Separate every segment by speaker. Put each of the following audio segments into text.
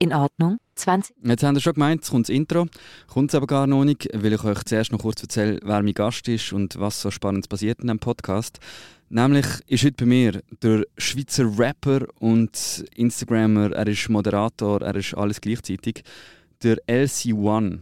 Speaker 1: In Ordnung. 20.
Speaker 2: Jetzt habt ihr schon gemeint, es kommt das Intro. Kommt es aber gar noch nicht, weil ich euch zuerst noch kurz erzähle, wer mein Gast ist und was so Spannendes passiert in diesem Podcast. Nämlich ist heute bei mir der Schweizer Rapper und Instagrammer, er ist Moderator, er ist alles gleichzeitig, der LC1,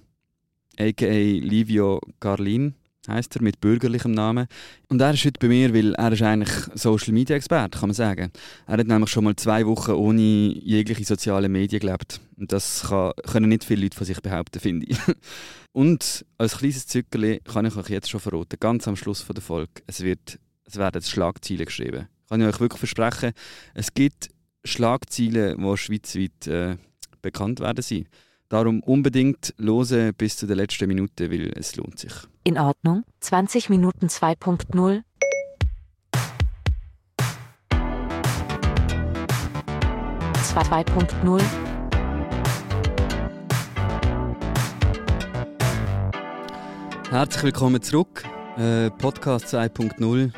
Speaker 2: a.k.a. Livio Garlin heißt er, mit bürgerlichem Namen. Und er ist heute bei mir, weil er ist eigentlich Social Media Experte, kann man sagen. Er hat nämlich schon mal zwei Wochen ohne jegliche soziale Medien gelebt. Und das kann, können nicht viele Leute von sich behaupten, finde ich. Und als kleines Zückerli kann ich euch jetzt schon verraten, ganz am Schluss der Folge, es, wird, es werden Schlagzeilen geschrieben. Kann ich euch wirklich versprechen, es gibt Schlagzeilen, die schweizweit äh, bekannt werden sein. Darum unbedingt hören bis zu der letzten Minute, weil es lohnt sich.
Speaker 1: In Ordnung. 20 Minuten 2.0. Zwei- 2.0.
Speaker 2: Herzlich willkommen zurück. Äh, Podcast 2.0.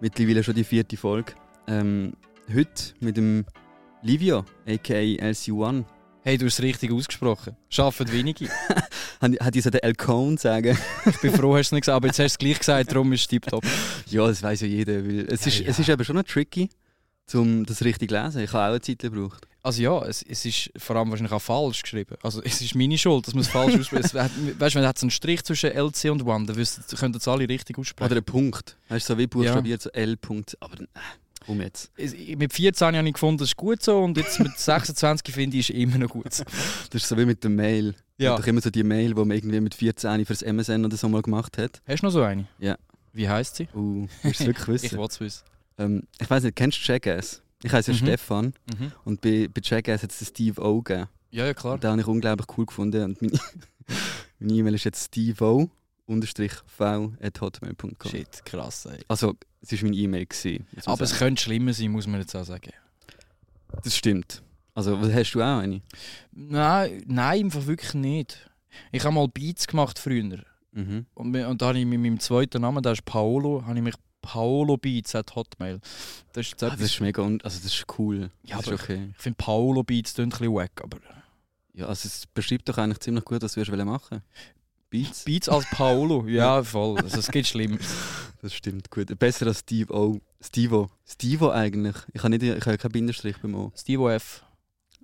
Speaker 2: Mittlerweile schon die vierte Folge. Ähm, heute mit dem Livio, aka LC1.
Speaker 3: Hey, du hast es richtig ausgesprochen. Schaffen wenige.
Speaker 2: Hat ich so den El Cone sagen?
Speaker 3: Ich bin froh, hast du es nicht gesagt, aber jetzt hast du es gleich gesagt, darum ist es tiptop.
Speaker 2: ja, das weiß ja jeder. Es, ist,
Speaker 3: Ja, ja.
Speaker 2: es ist aber schon noch tricky, um das richtig zu lesen. Ich habe auch eine Zeit gebraucht.
Speaker 3: Also ja, es, es ist vor allem wahrscheinlich auch falsch geschrieben. Also es ist meine Schuld, dass man es falsch ausspricht. Weißt du, wenn es einen Strich zwischen LC und One, dann könnten es alle richtig aussprechen.
Speaker 2: Oder ein Punkt. Weißt du, so wie buchstabiert, so L. Punkt. Aber äh, komm jetzt.
Speaker 3: Es- mit 14 habe ich gefunden, das ist gut so und jetzt mit 26 finde ich, ist immer noch gut so.
Speaker 2: Das ist so wie mit der Mail.
Speaker 3: Ja.
Speaker 2: Doch immer so die Mail, die man irgendwie mit 14 fürs MSN oder so mal gemacht hat.
Speaker 3: Hast du noch so eine?
Speaker 2: Ja.
Speaker 3: Wie heisst sie?
Speaker 2: Uh, willst du es wirklich
Speaker 3: Ich
Speaker 2: wissen?
Speaker 3: wollte es wissen.
Speaker 2: ähm, ich weiß nicht, kennst du Jackass? Ich heiße ja
Speaker 3: Mhm.
Speaker 2: Stefan
Speaker 3: Mhm.
Speaker 2: und bei, bei Jackass hat es Steve O gegeben.
Speaker 3: Ja, ja, klar.
Speaker 2: Und den habe ich unglaublich cool gefunden. Und meine E-Mail ist jetzt steve unterstrich v at hotmail.com.
Speaker 3: Shit, krass, ey.
Speaker 2: Also, es war meine E-Mail.
Speaker 3: Aber es könnte schlimmer sein, muss man jetzt auch sagen.
Speaker 2: Das stimmt. Also, was hast du auch eine?
Speaker 3: Nein, nein, einfach wirklich nicht. Ich habe mal Beats gemacht früher.
Speaker 2: Mhm.
Speaker 3: Und, und da habe ich mit meinem zweiten Namen, der ist Paolo, habe ich mich Paolo Beats at Hotmail. Das ist
Speaker 2: Ah, das ist mega, also das ist cool.
Speaker 3: Ja,
Speaker 2: das ist okay.
Speaker 3: ich finde Paolo Beats klingt ein bisschen wack, aber
Speaker 2: Ja, also es beschreibt doch eigentlich ziemlich gut, was du machen Beats?
Speaker 3: Beats als Paolo, ja voll. Also es geht schlimm.
Speaker 2: Das stimmt, gut. Besser als Steve O. Stevo. Stevo eigentlich. Ich habe, nicht, ich habe keinen Bindestrich beim O.
Speaker 3: Steve F.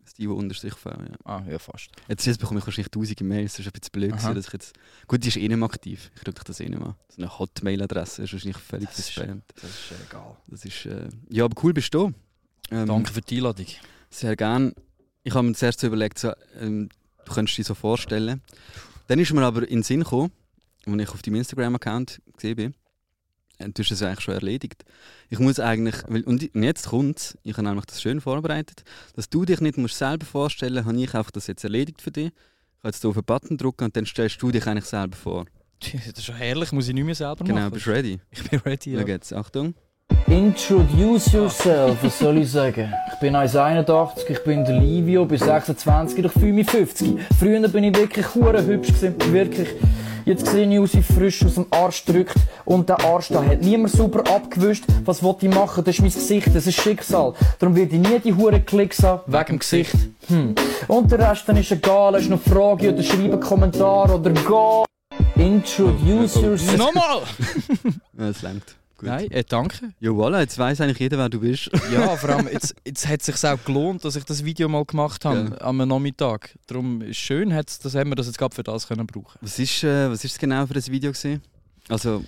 Speaker 2: Stevo unterstrich V, ja.
Speaker 3: Ah, ja, fast.
Speaker 2: Jetzt, jetzt bekomme ich wahrscheinlich tausende Mails, das ist ein bisschen blöd, gewesen, dass ich jetzt... Gut, die ist eh nicht mehr aktiv, ich drücke das eh nicht mehr. So eine Hotmail-Adresse ist wahrscheinlich völlig
Speaker 3: Das
Speaker 2: verspammt.
Speaker 3: Das ist egal.
Speaker 2: Das ist... Äh, ja, aber cool bist du. Ähm,
Speaker 3: Danke für die Einladung.
Speaker 2: Sehr gern. Ich habe mir zuerst überlegt, so, ähm, du könntest dich so vorstellen. Dann ist mir aber in den Sinn gekommen, als ich auf deinem Instagram-Account gesehen bin, äh, du hast es eigentlich schon erledigt. Ich muss eigentlich, weil, und und jetzt kommt ich habe nämlich das schön vorbereitet, dass du dich nicht musst selber vorstellen habe ich einfach das jetzt erledigt für dich. Ich kann jetzt hier auf einen Button drücken und dann stellst du dich eigentlich selber vor.
Speaker 3: Das ist schon herrlich, muss ich nicht mehr selber
Speaker 2: Genau,
Speaker 3: machen.
Speaker 2: bist du ready?
Speaker 3: Ich bin ready, ja.
Speaker 2: jetzt, Achtung.
Speaker 4: Introduce yourself, was soll ich sagen? Ich bin 1,81, ich bin der Livio, bin 26, ich fühle mich 50. Früher bin ich wirklich hure hübsch gewesen, wirklich. Jetzt sehe ich aus wie frisch aus dem Arsch drückt und der Arsch da hat niemand sauber abgewischt. Was wollte ich machen? Das ist mein Gesicht, das ist Schicksal. Darum werde ich nie die hure Klicks haben, wegen dem Gesicht. Hm. Und der Rest dann ist egal, hast du noch Frage oder schreib einen Kommentar oder go. Introduce yourself.
Speaker 3: Nochmal!
Speaker 2: Ja, es langt. Gut.
Speaker 3: Nein, äh, danke.
Speaker 2: Ja, voilà, jetzt weiss eigentlich jeder, wer du bist.
Speaker 3: Ja, vor allem, jetzt, jetzt hat es sich auch gelohnt, dass ich das Video mal gemacht habe, am Nachmittag. Darum ist schön, hat's, dass haben wir das jetzt gerade für das können brauchen
Speaker 2: Was ist, äh, was ist es genau für ein Video gewesen? Also,
Speaker 3: Also-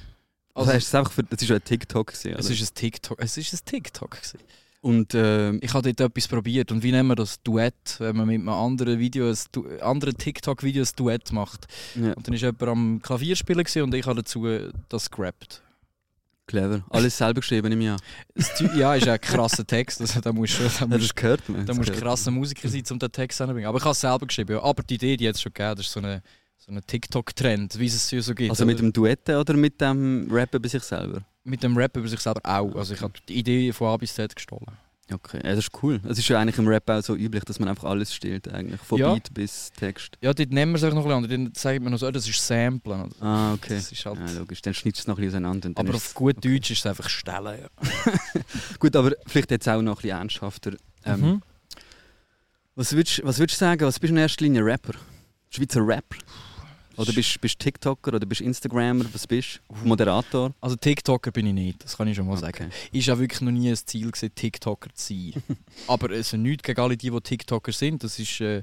Speaker 2: also hast du es einfach für, das ist ja ein TikTok gewesen,
Speaker 3: Es ist ein TikTok. Es ist ein TikTok. Gewesen.
Speaker 2: Und ähm,
Speaker 3: Ich habe dort etwas probiert. Und wie nennen wir das? Duett. Wenn man mit einem anderen Video, ein Du anderen TikTok-Video ein Duett macht.
Speaker 2: ja,
Speaker 3: Und dann war jemand am Klavier spielen gewesen und ich habe dazu äh, das gerappt.
Speaker 2: Clever. Alles selber geschrieben im Jahr.
Speaker 3: Ja, ist ja ein krasser Text. Also, da musst du, da musst,
Speaker 2: das gehört? Man?
Speaker 3: da musst du krasser Musiker sein, um den Text hinzubringen. Aber ich habe es selber geschrieben. Ja. Aber die Idee, die es schon gegeben, das ist so eine, so ein TikTok-Trend, wie es so gibt.
Speaker 2: Also mit
Speaker 3: oder?
Speaker 2: dem Duetten oder mit dem Rappen bei sich selber?
Speaker 3: mit dem Rap über sich selber auch. Also ich habe die Idee von A bis Z gestohlen.
Speaker 2: Okay, ja, das ist cool. Es ist ja eigentlich im Rap auch so üblich, dass man einfach alles stiehlt, eigentlich. Von
Speaker 3: Ja.
Speaker 2: Beat bis Text.
Speaker 3: Ja, dort nehmen wir es einfach noch ein bisschen anders. Dann sagt man noch so, oh, das ist Samplen. oder?
Speaker 2: Ah, okay.
Speaker 3: Das ist halt,
Speaker 2: Ja, logisch. Dann schneidest du es noch ein bisschen auseinander.
Speaker 3: Aber auf gut Deutsch ist es einfach Stellen. Ja.
Speaker 2: Gut, aber vielleicht jetzt auch noch ein bisschen ernsthafter. Ähm,
Speaker 3: Mhm.
Speaker 2: Was würdest, was würdest du sagen, was bist du in erster Linie Rapper? Schweizer Rapper? Oder bist du TikToker oder bist du Instagrammer? Was bist du? Moderator?
Speaker 3: Also TikToker bin ich nicht, das kann ich schon mal sagen.
Speaker 2: Okay.
Speaker 3: Ist ja wirklich noch nie ein Ziel gewesen, TikToker zu sein. Aber es ist nichts gegen alle die, die TikToker sind. Das ist, äh,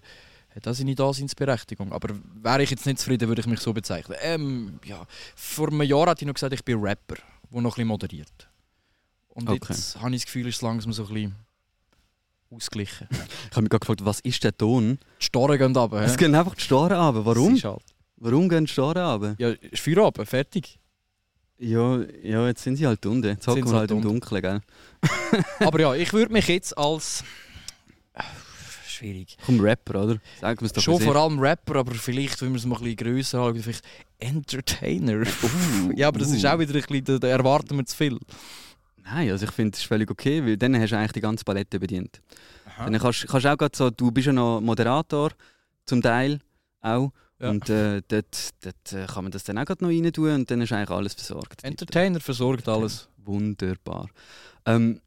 Speaker 3: auch seine Daseinsberechtigung. Aber wäre ich jetzt nicht zufrieden, würde ich mich so bezeichnen. Ähm, ja, vor einem Jahr hatte ich noch gesagt, ich bin Rapper, der noch ein bisschen moderiert. Und
Speaker 2: Okay.
Speaker 3: jetzt habe ich das Gefühl, es ist langsam so ein bisschen ausgeglichen.
Speaker 2: Ich habe mich gerade gefragt, was ist der Ton?
Speaker 3: Die Starren gehen runter.
Speaker 2: Es gehen einfach die Storen runter. Warum?
Speaker 3: Das ist halt.
Speaker 2: Warum gehen Storen runter?
Speaker 3: Ja, ist Feierabend, fertig.
Speaker 2: Ja, ja, jetzt sind sie halt unten. Jetzt hocken
Speaker 3: sie
Speaker 2: wir halt
Speaker 3: halt
Speaker 2: im. Dunkeln, gell?
Speaker 3: Aber ja, ich würde mich jetzt als. Äh, Schwierig.
Speaker 2: Komm, Rapper, oder? Sag mir es doch
Speaker 3: Schon vor allem Rapper, aber vielleicht, wenn wir es mal ein bisschen grösser haben, vielleicht Entertainer.
Speaker 2: Uh,
Speaker 3: ja, aber das ist
Speaker 2: uh.
Speaker 3: auch wieder ein bisschen, da, erwarten wir zu viel.
Speaker 2: ist. Nein, also ich finde, das ist völlig okay, weil dann hast du eigentlich die ganze Palette bedient. Dann kannst, du auch grad so, du bist ja noch Moderator, zum Teil auch.
Speaker 3: Ja.
Speaker 2: Und äh, dort, dort äh, kann man das dann auch noch rein tun und dann ist eigentlich alles versorgt.
Speaker 3: Entertainer versorgt alles.
Speaker 2: Wunderbar. Ähm,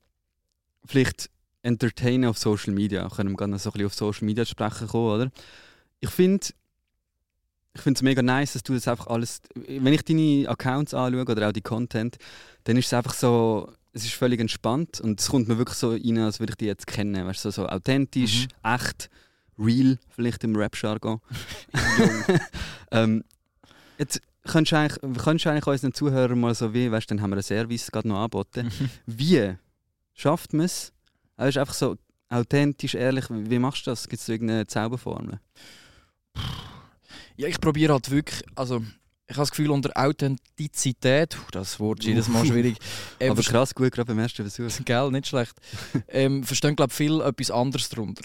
Speaker 2: vielleicht Entertainer auf Social Media. Können wir gerne noch so ein bisschen auf Social Media sprechen kommen, oder? Ich finde ich finde es mega nice, dass du das einfach alles. Wenn ich deine Accounts anschaue oder auch die Content, dann ist es einfach so. Es ist völlig entspannt und es kommt mir wirklich so rein, als würde ich die jetzt kennen. Weißt du, so, so authentisch, echt, real, vielleicht im Rap-Jargon. ähm, jetzt könntest du eigentlich, könntest du eigentlich unseren Zuhörern mal so wie, weißt du, dann haben wir einen Service gerade noch angeboten. Wie schafft man es? Also einfach so authentisch, ehrlich, wie machst du das? Gibt es irgendeine Zauberformel?
Speaker 3: Ja, ich probiere halt wirklich, also ich habe das Gefühl, unter Authentizität, das Wort ist jedes Mal schwierig, ähm,
Speaker 2: Aber krass gut, gerade beim ersten Versuch.
Speaker 3: Gell, nicht schlecht. ähm, verstehen, glaube ich, viel etwas anderes darunter.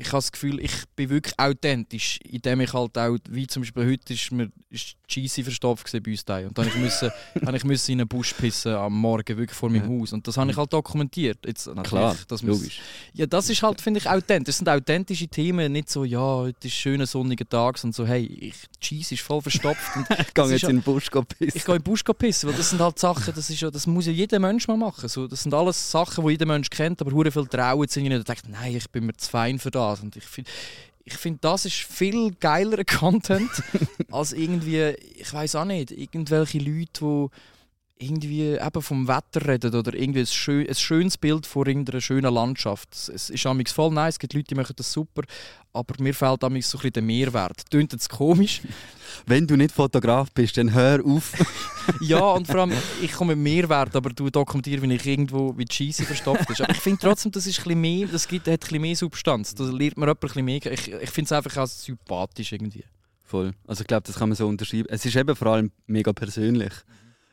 Speaker 3: Ich habe das Gefühl, ich bin wirklich authentisch, indem ich halt auch, wie zum Beispiel heute ist mir ist Cheesy verstopft bei uns daheim. und dann habe ich müssen, in einen Busch pissen am Morgen, wirklich vor meinem
Speaker 2: Ja.
Speaker 3: Haus und das habe ich halt dokumentiert. Jetzt,
Speaker 2: Klar,
Speaker 3: das
Speaker 2: logisch.
Speaker 3: ja, das ist halt, finde ich, authentisch. Das sind authentische Themen, nicht so, ja, heute ist schöner sonniger Tag, und so, hey, ich, Cheese ist voll verstopft und
Speaker 2: Ich gehe jetzt in den Busch pissen.
Speaker 3: ich gehe in den Busch pissen, weil das sind halt Sachen, das, ist ja, das muss ja jeder Mensch mal machen. So, das sind alles Sachen, die jeder Mensch kennt, aber hure viel trauen nicht und denkt, nein, ich bin mir zu fein für das. Und ich finde, ich find, das ist viel geilerer Content als irgendwie, ich weiß auch nicht, irgendwelche Leute, die irgendwie eben vom Wetter reden oder irgendwie ein, schön, ein schönes Bild von irgendeiner schönen Landschaft. Es- ist amigs voll nice, es gibt Leute, die machen das super, aber mir fehlt amigs so ein bisschen der Mehrwert. Tönt jetzt komisch,
Speaker 2: Wenn du nicht Fotograf bist, dann hör auf.
Speaker 3: Ja, und vor allem, ich komme mit Mehrwert, aber du dokumentierst, wenn ich irgendwo wie Cheesy verstopft ist. Aber ich finde trotzdem, das ist ein bisschen mehr, das gibt, hat ein bisschen mehr Substanz. Da lernt man jemand ein bisschen mehr. Ich, ich finde es einfach auch sympathisch irgendwie.
Speaker 2: Voll. Also ich glaube, das kann man so unterschreiben. Es ist eben vor allem mega persönlich.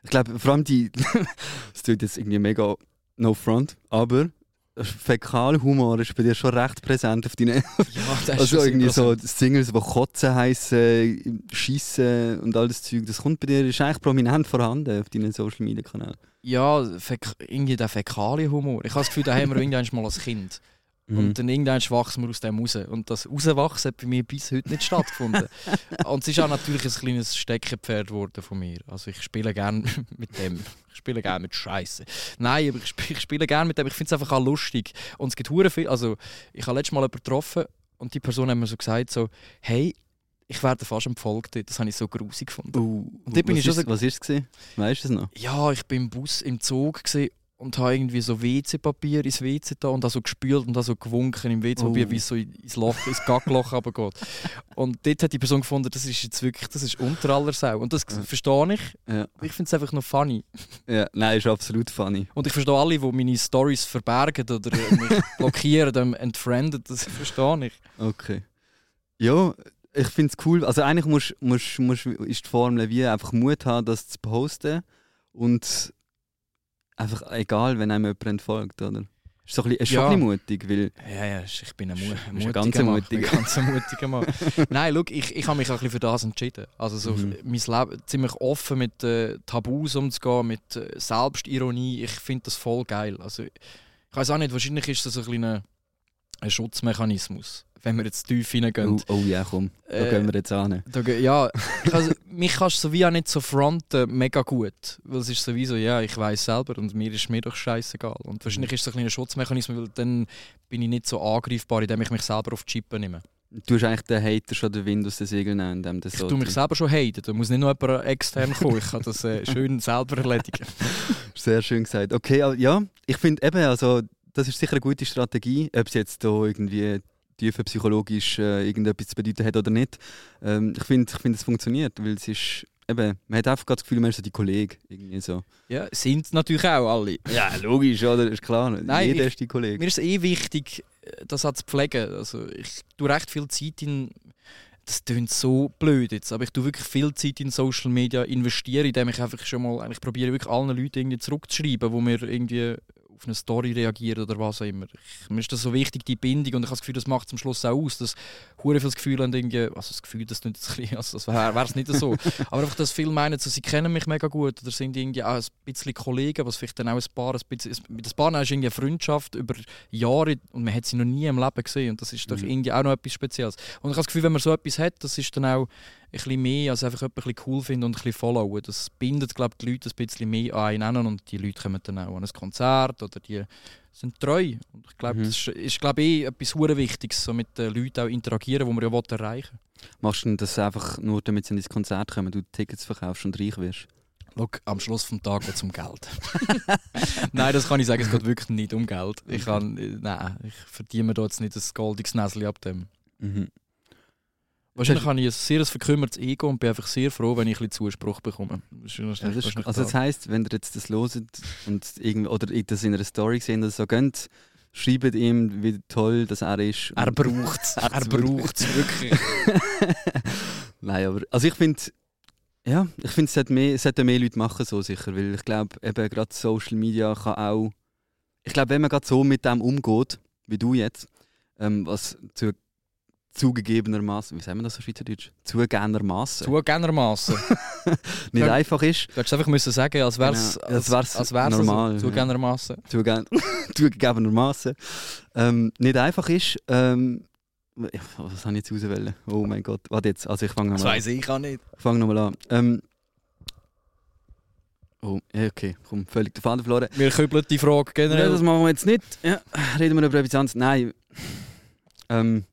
Speaker 2: Ich glaube, vor allem die. Es tut jetzt irgendwie mega no front, aber Fäkalhumor ist bei dir schon recht präsent auf deinen.
Speaker 3: Ja, das
Speaker 2: Also irgendwie so Singles, die Kotzen heißen, Schiessen und all das Zeug. Das kommt bei dir ist eigentlich prominent vorhanden auf deinen Social Media Kanälen.
Speaker 3: Ja, irgendwie der Fäkalienhumor. Ich habe das Gefühl, da haben wir irgendwann mal als Kind.
Speaker 2: Mhm.
Speaker 3: Und dann irgendwann wachsen wir aus dem raus. Und das Rauswachsen hat bei mir bis heute nicht stattgefunden. und es ist auch natürlich ein kleines Steckenpferd geworden von mir. Also ich spiele gerne mit dem. Ich spiele gerne mit Scheiße. Nein, aber ich spiele, ich spiele gerne mit dem. Ich finde es einfach auch lustig. Und es gibt hure viel. Also ich habe letztes Mal jemanden getroffen und die Person hat mir so gesagt so, hey, ich werde fast dort. Das habe ich so grusig gefunden.
Speaker 2: Uh,
Speaker 3: Und dort bin
Speaker 2: was
Speaker 3: ich schon so-
Speaker 2: Was ist es? Weißt du es noch?
Speaker 3: Ja, ich bin im Bus im Zug gesehen und habe irgendwie so WC-Papier ins WC da und da so gespült und da so gewunken im WC-Papier,
Speaker 2: Oh.
Speaker 3: wie es so ins Loch, ins Gackloch runtergeht. Und dort hat die Person gefunden, das ist jetzt wirklich, das ist unter aller Sau. Und das
Speaker 2: Ja.
Speaker 3: verstehe ich.
Speaker 2: Ja.
Speaker 3: Ich finde es einfach noch funny.
Speaker 2: ja. Nein, ist absolut funny.
Speaker 3: Und ich verstehe alle, die meine Stories verbergen oder äh, mich blockieren, dann entfrienden, das verstehe ich.
Speaker 2: Okay. Ja, ich finde es cool. Also eigentlich musst, musst, musst, ist die Formel wie einfach Mut haben, das zu posten und einfach egal, wenn einem jemand entfolgt, oder? Ist so ein bisschen, ist
Speaker 3: Ja.
Speaker 2: schon ein bisschen mutig, weil
Speaker 3: Ja, ja, ich bin ein, mu ein mutiger
Speaker 2: ganz
Speaker 3: Mann.
Speaker 2: mutiger.
Speaker 3: Ich bin ein ganz mutiger Mann. Nein, schau, ich, ich habe mich auch ein bisschen für das entschieden. Also so
Speaker 2: Mhm.
Speaker 3: mein Leben ziemlich offen mit äh, Tabus umzugehen, mit äh, Selbstironie. Ich finde das voll geil. Also ich weiß auch nicht, wahrscheinlich ist das ein kleiner ein Schutzmechanismus, wenn wir jetzt tief hineingehen.
Speaker 2: Oh, oh ja, komm, da
Speaker 3: Äh,
Speaker 2: gehen wir jetzt an.
Speaker 3: Da, ja, also, mich kannst du so wie auch nicht so fronten, mega gut. Weil es ist sowieso, ja, ich weiß selber und mir ist mir doch scheißegal. Und wahrscheinlich ist es ein kleiner Schutzmechanismus, weil dann bin ich nicht so angreifbar, indem ich mich selber auf die Chippen nehme.
Speaker 2: Du hast eigentlich den Hater schon den Wind aus den Segeln nehmen, indem das
Speaker 3: Ich
Speaker 2: so
Speaker 3: tue mich selber schon haten, da muss nicht noch jemand extern kommen, ich kann das äh, schön selber erledigen.
Speaker 2: Sehr schön gesagt. Okay, ja, ich finde eben, also, das ist sicher eine gute Strategie, ob es jetzt da irgendwie tiefer psychologisch äh, irgendetwas zu bedeuten hat oder nicht. Ähm, ich finde, ich find, es funktioniert, weil es ist eben, man hat einfach das Gefühl, man ist so die Kollege. Irgendwie so.
Speaker 3: Ja, sind natürlich auch alle.
Speaker 2: Ja, logisch, oder? Ist klar.
Speaker 3: Nein,
Speaker 2: Jeder
Speaker 3: ich-
Speaker 2: ist die Kollege.
Speaker 3: Mir ist es eh wichtig, äh, das auch zu pflegen. Also ich tue recht viel Zeit in. Das klingt so blöd jetzt, aber ich tue wirklich viel Zeit in Social Media investieren, indem ich einfach schon mal, eigentlich probiere wirklich allen Leuten irgendwie zurückzuschreiben, wo mir irgendwie auf eine Story reagieren oder was auch immer. Ich, mir ist das so wichtig, die Bindung, und ich habe das Gefühl, das macht am Schluss auch aus, dass hure viel das Gefühl haben, irgendwie, also das Gefühl, das nicht jetzt ein bisschen, also das wäre es nicht so, aber einfach, dass viele meinen, so, sie kennen mich mega gut oder sind irgendwie auch ein bisschen Kollegen, was vielleicht dann auch ein paar, ein bisschen, mit ein paar ist irgendwie eine Freundschaft über Jahre und man hat sie noch nie im Leben gesehen und das ist doch
Speaker 2: Mhm.
Speaker 3: irgendwie auch noch etwas Spezielles. Und ich habe das Gefühl, wenn man so etwas hat, das ist dann auch ein bisschen mehr, als einfach jemand ein bisschen cool finden und ein bisschen followen. Das bindet, glaube ich, die Leute ein bisschen mehr an einen und die Leute kommen dann auch an ein Konzert oder die sind treu. Und ich glaube,
Speaker 2: Mhm.
Speaker 3: das ist, ist glaube ich, etwas hure Wichtiges, so mit den Leuten auch interagieren, die man ja will erreichen
Speaker 2: Machst du das einfach nur, damit sie ins Konzert kommen, du Tickets verkaufst und reich wirst?
Speaker 3: Schau, am Schluss des Tages geht es um Geld. nein, das kann ich sagen, es geht wirklich nicht um Geld. Ich, kann, äh, nein, ich verdiene mir da jetzt nicht ein goldiges Näschen ab dem.
Speaker 2: Mhm.
Speaker 3: Wahrscheinlich habe ich ein sehr verkümmertes Ego und bin einfach sehr froh, wenn ich ein bisschen Zuspruch bekomme. Das
Speaker 2: Ja, das ist, also das heisst, wenn ihr jetzt das loset und irgend, oder das in einer Story gesehen oder so gönnt, schreibt ihm, wie toll das er ist.
Speaker 3: Er braucht es. Er braucht es wirklich.
Speaker 2: Nein, aber also ich finde, ja, ich finde, es sollten mehr, es sollten mehr Leute machen so sicher, weil ich glaube, eben gerade Social Media kann auch, ich glaube, wenn man gerade so mit dem umgeht, wie du jetzt, ähm, was zu, zugegebenermaßen, wie sagen wir das so Schweizerdeutsch? Zugegebenermaßen
Speaker 3: Zugegebenermaßen.
Speaker 2: nicht
Speaker 3: Ja.
Speaker 2: einfach ist,
Speaker 3: Du hättest einfach müssen sagen, als wäre es
Speaker 2: Genau, als wär's
Speaker 3: als wär's
Speaker 2: normal,
Speaker 3: So.
Speaker 2: ja.
Speaker 3: Zugegebenermaßen.
Speaker 2: zuge zugegebenermaßen ähm, nicht einfach ist. Ähm, was habe ich jetzt auswählen? Oh mein Gott, warte jetzt, also ich fange
Speaker 3: Das
Speaker 2: nochmal an.
Speaker 3: weiß ich auch nicht.
Speaker 2: Ich fange nochmal an. Ähm, oh, okay, komm, völlig den Faden verloren.
Speaker 3: Wir kübeln die Frage
Speaker 2: Nein,
Speaker 3: generell.
Speaker 2: das machen wir jetzt nicht. Ja, reden wir über etwas anderes. Nein. Ähm,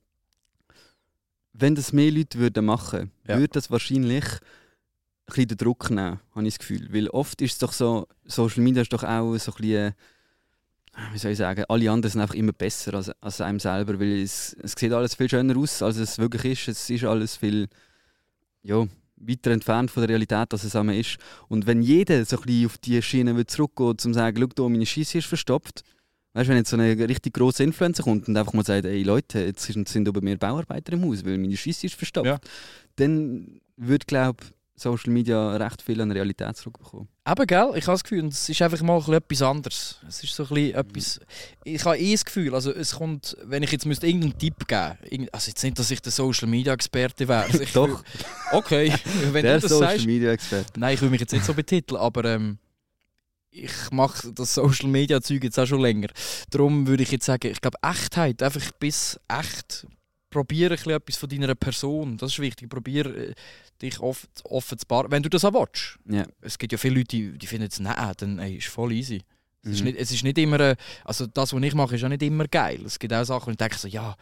Speaker 2: wenn das mehr Leute würden machen
Speaker 3: Ja.
Speaker 2: würde das wahrscheinlich ein bisschen den Druck nehmen, habe ich das Gefühl. Weil oft ist es doch so, Social Media ist doch auch so ein bisschen, wie soll ich sagen, alle anderen sind einfach immer besser als, als einem selber, weil es, es sieht alles viel schöner aus, als es wirklich ist. Es ist alles viel ja, weiter entfernt von der Realität, als es einmal ist. Und wenn jeder so ein bisschen auf die Schiene zurückgeht, um zu sagen, schau, da, meine Scheisse ist verstopft, Weißt du, wenn jetzt so eine richtig grosse Influencer kommt und einfach mal sagt, ey Leute, jetzt sind über mir Bauarbeiter im Haus, weil meine Scheisse ist verstopft,
Speaker 3: Ja.
Speaker 2: dann würde, glaube Social Media recht viel an Realität zurückbekommen.
Speaker 3: Eben, gell? Ich habe das Gefühl, es ist einfach mal ein etwas anderes. Es ist so ein etwas... Ich habe eh das Gefühl, also es kommt, wenn ich jetzt müsste irgendeinen Tipp geben also jetzt nicht, dass ich der Social-Media-Experte wäre. Also
Speaker 2: Doch.
Speaker 3: will- Okay, wenn
Speaker 2: Der
Speaker 3: du das
Speaker 2: Social
Speaker 3: sagst...
Speaker 2: Media Experte.
Speaker 3: Nein, ich will mich jetzt nicht so betiteln, aber ähm, ich mache das Social Media Zeug jetzt auch schon länger. Darum würde ich jetzt sagen, ich glaube Echtheit, einfach bis echt probiere ein etwas von deiner Person. Das ist wichtig. Probiere äh, dich oft offen zu bar. Wenn du das auch willst.
Speaker 2: Ja.
Speaker 3: Es gibt ja viele Leute, die, die finden es, nein, dann ey, ist voll easy. Es, ist
Speaker 2: Mhm.
Speaker 3: nicht, es ist nicht immer, äh, also das, was ich mache, ist auch nicht immer geil. Es gibt auch Sachen, wo ich denke so, ja,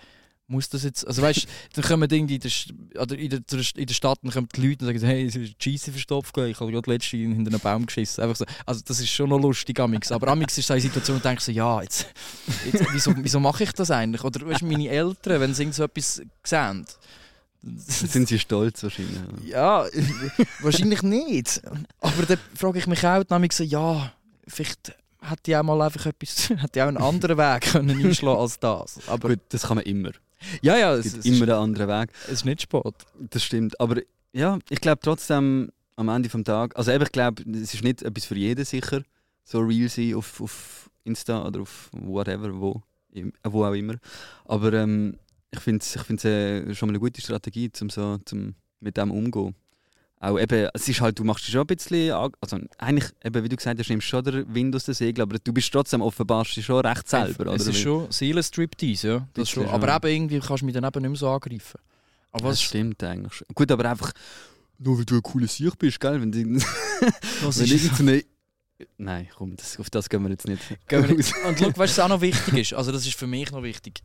Speaker 3: muss das jetzt, also weißt, dann kommen irgendwie in der, oder in der, in der Stadt, dann kommen die Leute und sagen, hey, es ist Scheisse verstopft, ich habe gerade letztens hinter einen Baum geschissen. Einfach so. Also das ist schon noch lustig, Amix. aber Amix ist so eine Situation, wo ich denke so, ja, jetzt, jetzt wieso, wieso mache ich das eigentlich? Oder weißt, meine Eltern, wenn sie irgend so etwas sehen,
Speaker 2: Sind sie stolz wahrscheinlich?
Speaker 3: ja, wahrscheinlich nicht. Aber dann frage ich mich auch nämlich so, ja, vielleicht hätte ich auch mal einfach etwas, hätte ich auch einen anderen Weg können einschlagen als das. Aber
Speaker 2: Gut, das kann man immer.
Speaker 3: Ja, ja,
Speaker 2: Es
Speaker 3: es,
Speaker 2: gibt immer einen anderen Weg.
Speaker 3: es ist nicht spät.
Speaker 2: Das stimmt. Aber ja, ich glaube trotzdem am Ende des Tages, also eben, ich glaube, es ist nicht etwas für jeden sicher, so real sein auf, auf Insta oder auf whatever, wo, wo auch immer. Aber ähm, ich finde es ich find's, äh, schon mal eine gute Strategie, um so, zum mit dem umzugehen. Auch eben, es ist halt, du machst dich schon ein bisschen, also eigentlich, eben, wie du gesagt hast, nimmst schon der Wind aus den Segel, aber du bist trotzdem offenbarst dich schon recht selber, oder?
Speaker 3: Es ist schon Seelenstriptease, ja. Das schon. Aber eben irgendwie kannst du mich dann eben nicht mehr so angreifen. Aber
Speaker 2: das stimmt eigentlich schon. Gut, aber einfach, nur weil du ein cooler Sieg bist, gell? Wenn, du-
Speaker 3: was
Speaker 2: wenn irgendeine... Nein, komm, das, auf das gehen wir jetzt nicht.
Speaker 3: Gehen wir nicht- Und schau, weißt du, was auch noch wichtig ist? Also, das ist für mich noch wichtig.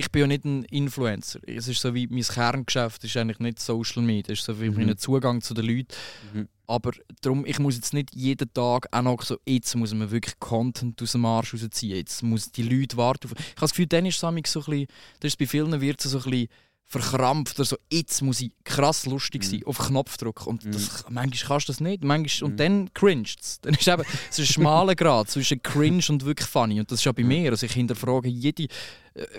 Speaker 3: Ich bin ja nicht ein Influencer. Es ist so wie mein Kerngeschäft ist eigentlich nicht Social Media. Es ist so wie
Speaker 2: Mhm.
Speaker 3: mein Zugang zu den Leuten.
Speaker 2: Mhm.
Speaker 3: Aber darum, ich muss jetzt nicht jeden Tag auch noch so, jetzt muss man wirklich Content aus dem Arsch rausziehen. Jetzt muss die Leute warten. Ich habe das Gefühl, dann ist es so ein bisschen, das ist bei vielen wird es so ein bisschen verkrampft oder so, jetzt muss ich krass lustig sein, auf Knopfdruck. Und
Speaker 2: Mhm.
Speaker 3: das, manchmal kannst du das nicht. Manchmal, Und dann cringed es. Dann ist eben, es ist ein schmaler Grad zwischen cringe und wirklich funny. Und das ist ja bei mir. Also ich hinterfrage jede.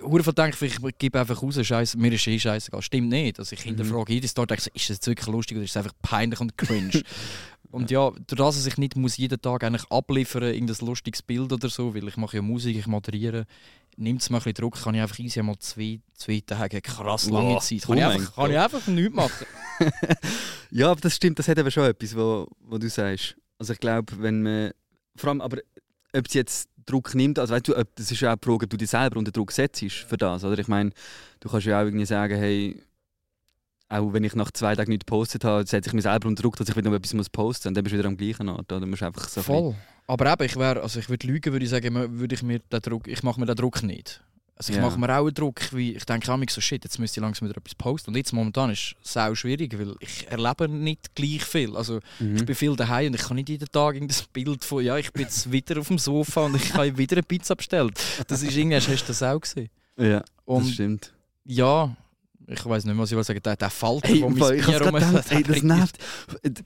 Speaker 3: Hure äh, denke ich, ich gebe einfach raus, Scheiße, mir ist eh scheißegal. Stimmt nicht. Also ich hinterfrage jede Story, denke, so, ist das jetzt wirklich lustig oder ist es einfach peinlich und cringe? und ja, durch das, dass ich nicht muss jeden Tag eigentlich abliefern irgendein lustiges Bild oder so, weil ich mache ja Musik, ich moderiere, nimmt es mir ein bisschen Druck, kann ich einfach easy mal zwei, zwei Tage krass lange
Speaker 2: Wow,
Speaker 3: Zeit. Kann ich,
Speaker 2: oh
Speaker 3: einfach, kann ich einfach nichts machen.
Speaker 2: Ja, aber das stimmt, das hat eben schon etwas, wo, wo du sagst. Also ich glaube, wenn man, vor allem, aber ob es jetzt Druck nimmt, also weißt du, ob, das ist ja auch die Frage, ob du dich selber unter Druck setzt für das, oder? Ich meine, du kannst ja auch irgendwie sagen, hey, auch wenn ich nach zwei Tagen nichts gepostet habe, setze ich mich selber unter Druck, dass ich wieder noch etwas muss posten und dann bist du wieder am gleichen Ort, oder? Musst einfach so
Speaker 3: Voll. Aber eben, ich also ich würde lügen, würde ich sagen, würde ich mir den Druck, ich mache mir den Druck nicht. Also ich
Speaker 2: Ja.
Speaker 3: mache mir auch einen Druck, wie ich denke auch so shit, jetzt müsste ich langsam wieder etwas posten. Und jetzt momentan ist es sau schwierig, weil ich erlebe nicht gleich viel. Also
Speaker 2: bisschen-
Speaker 3: ich
Speaker 2: Mhm.
Speaker 3: bin viel daheim und ich kann nicht jeden Tag irgendein Bild von, ja, ich bin jetzt wieder auf dem Sofa und ich habe wieder eine Pizza bestellt. Das ist irgendwie, hast du das auch gesehen?
Speaker 2: Ja, das
Speaker 3: Und
Speaker 2: stimmt.
Speaker 3: ja, ich weiß nicht mehr, was ich will sagen, der, der Falter,
Speaker 2: Hey,
Speaker 3: wo mein
Speaker 2: ich
Speaker 3: Bier
Speaker 2: gedacht, ey, das nervt.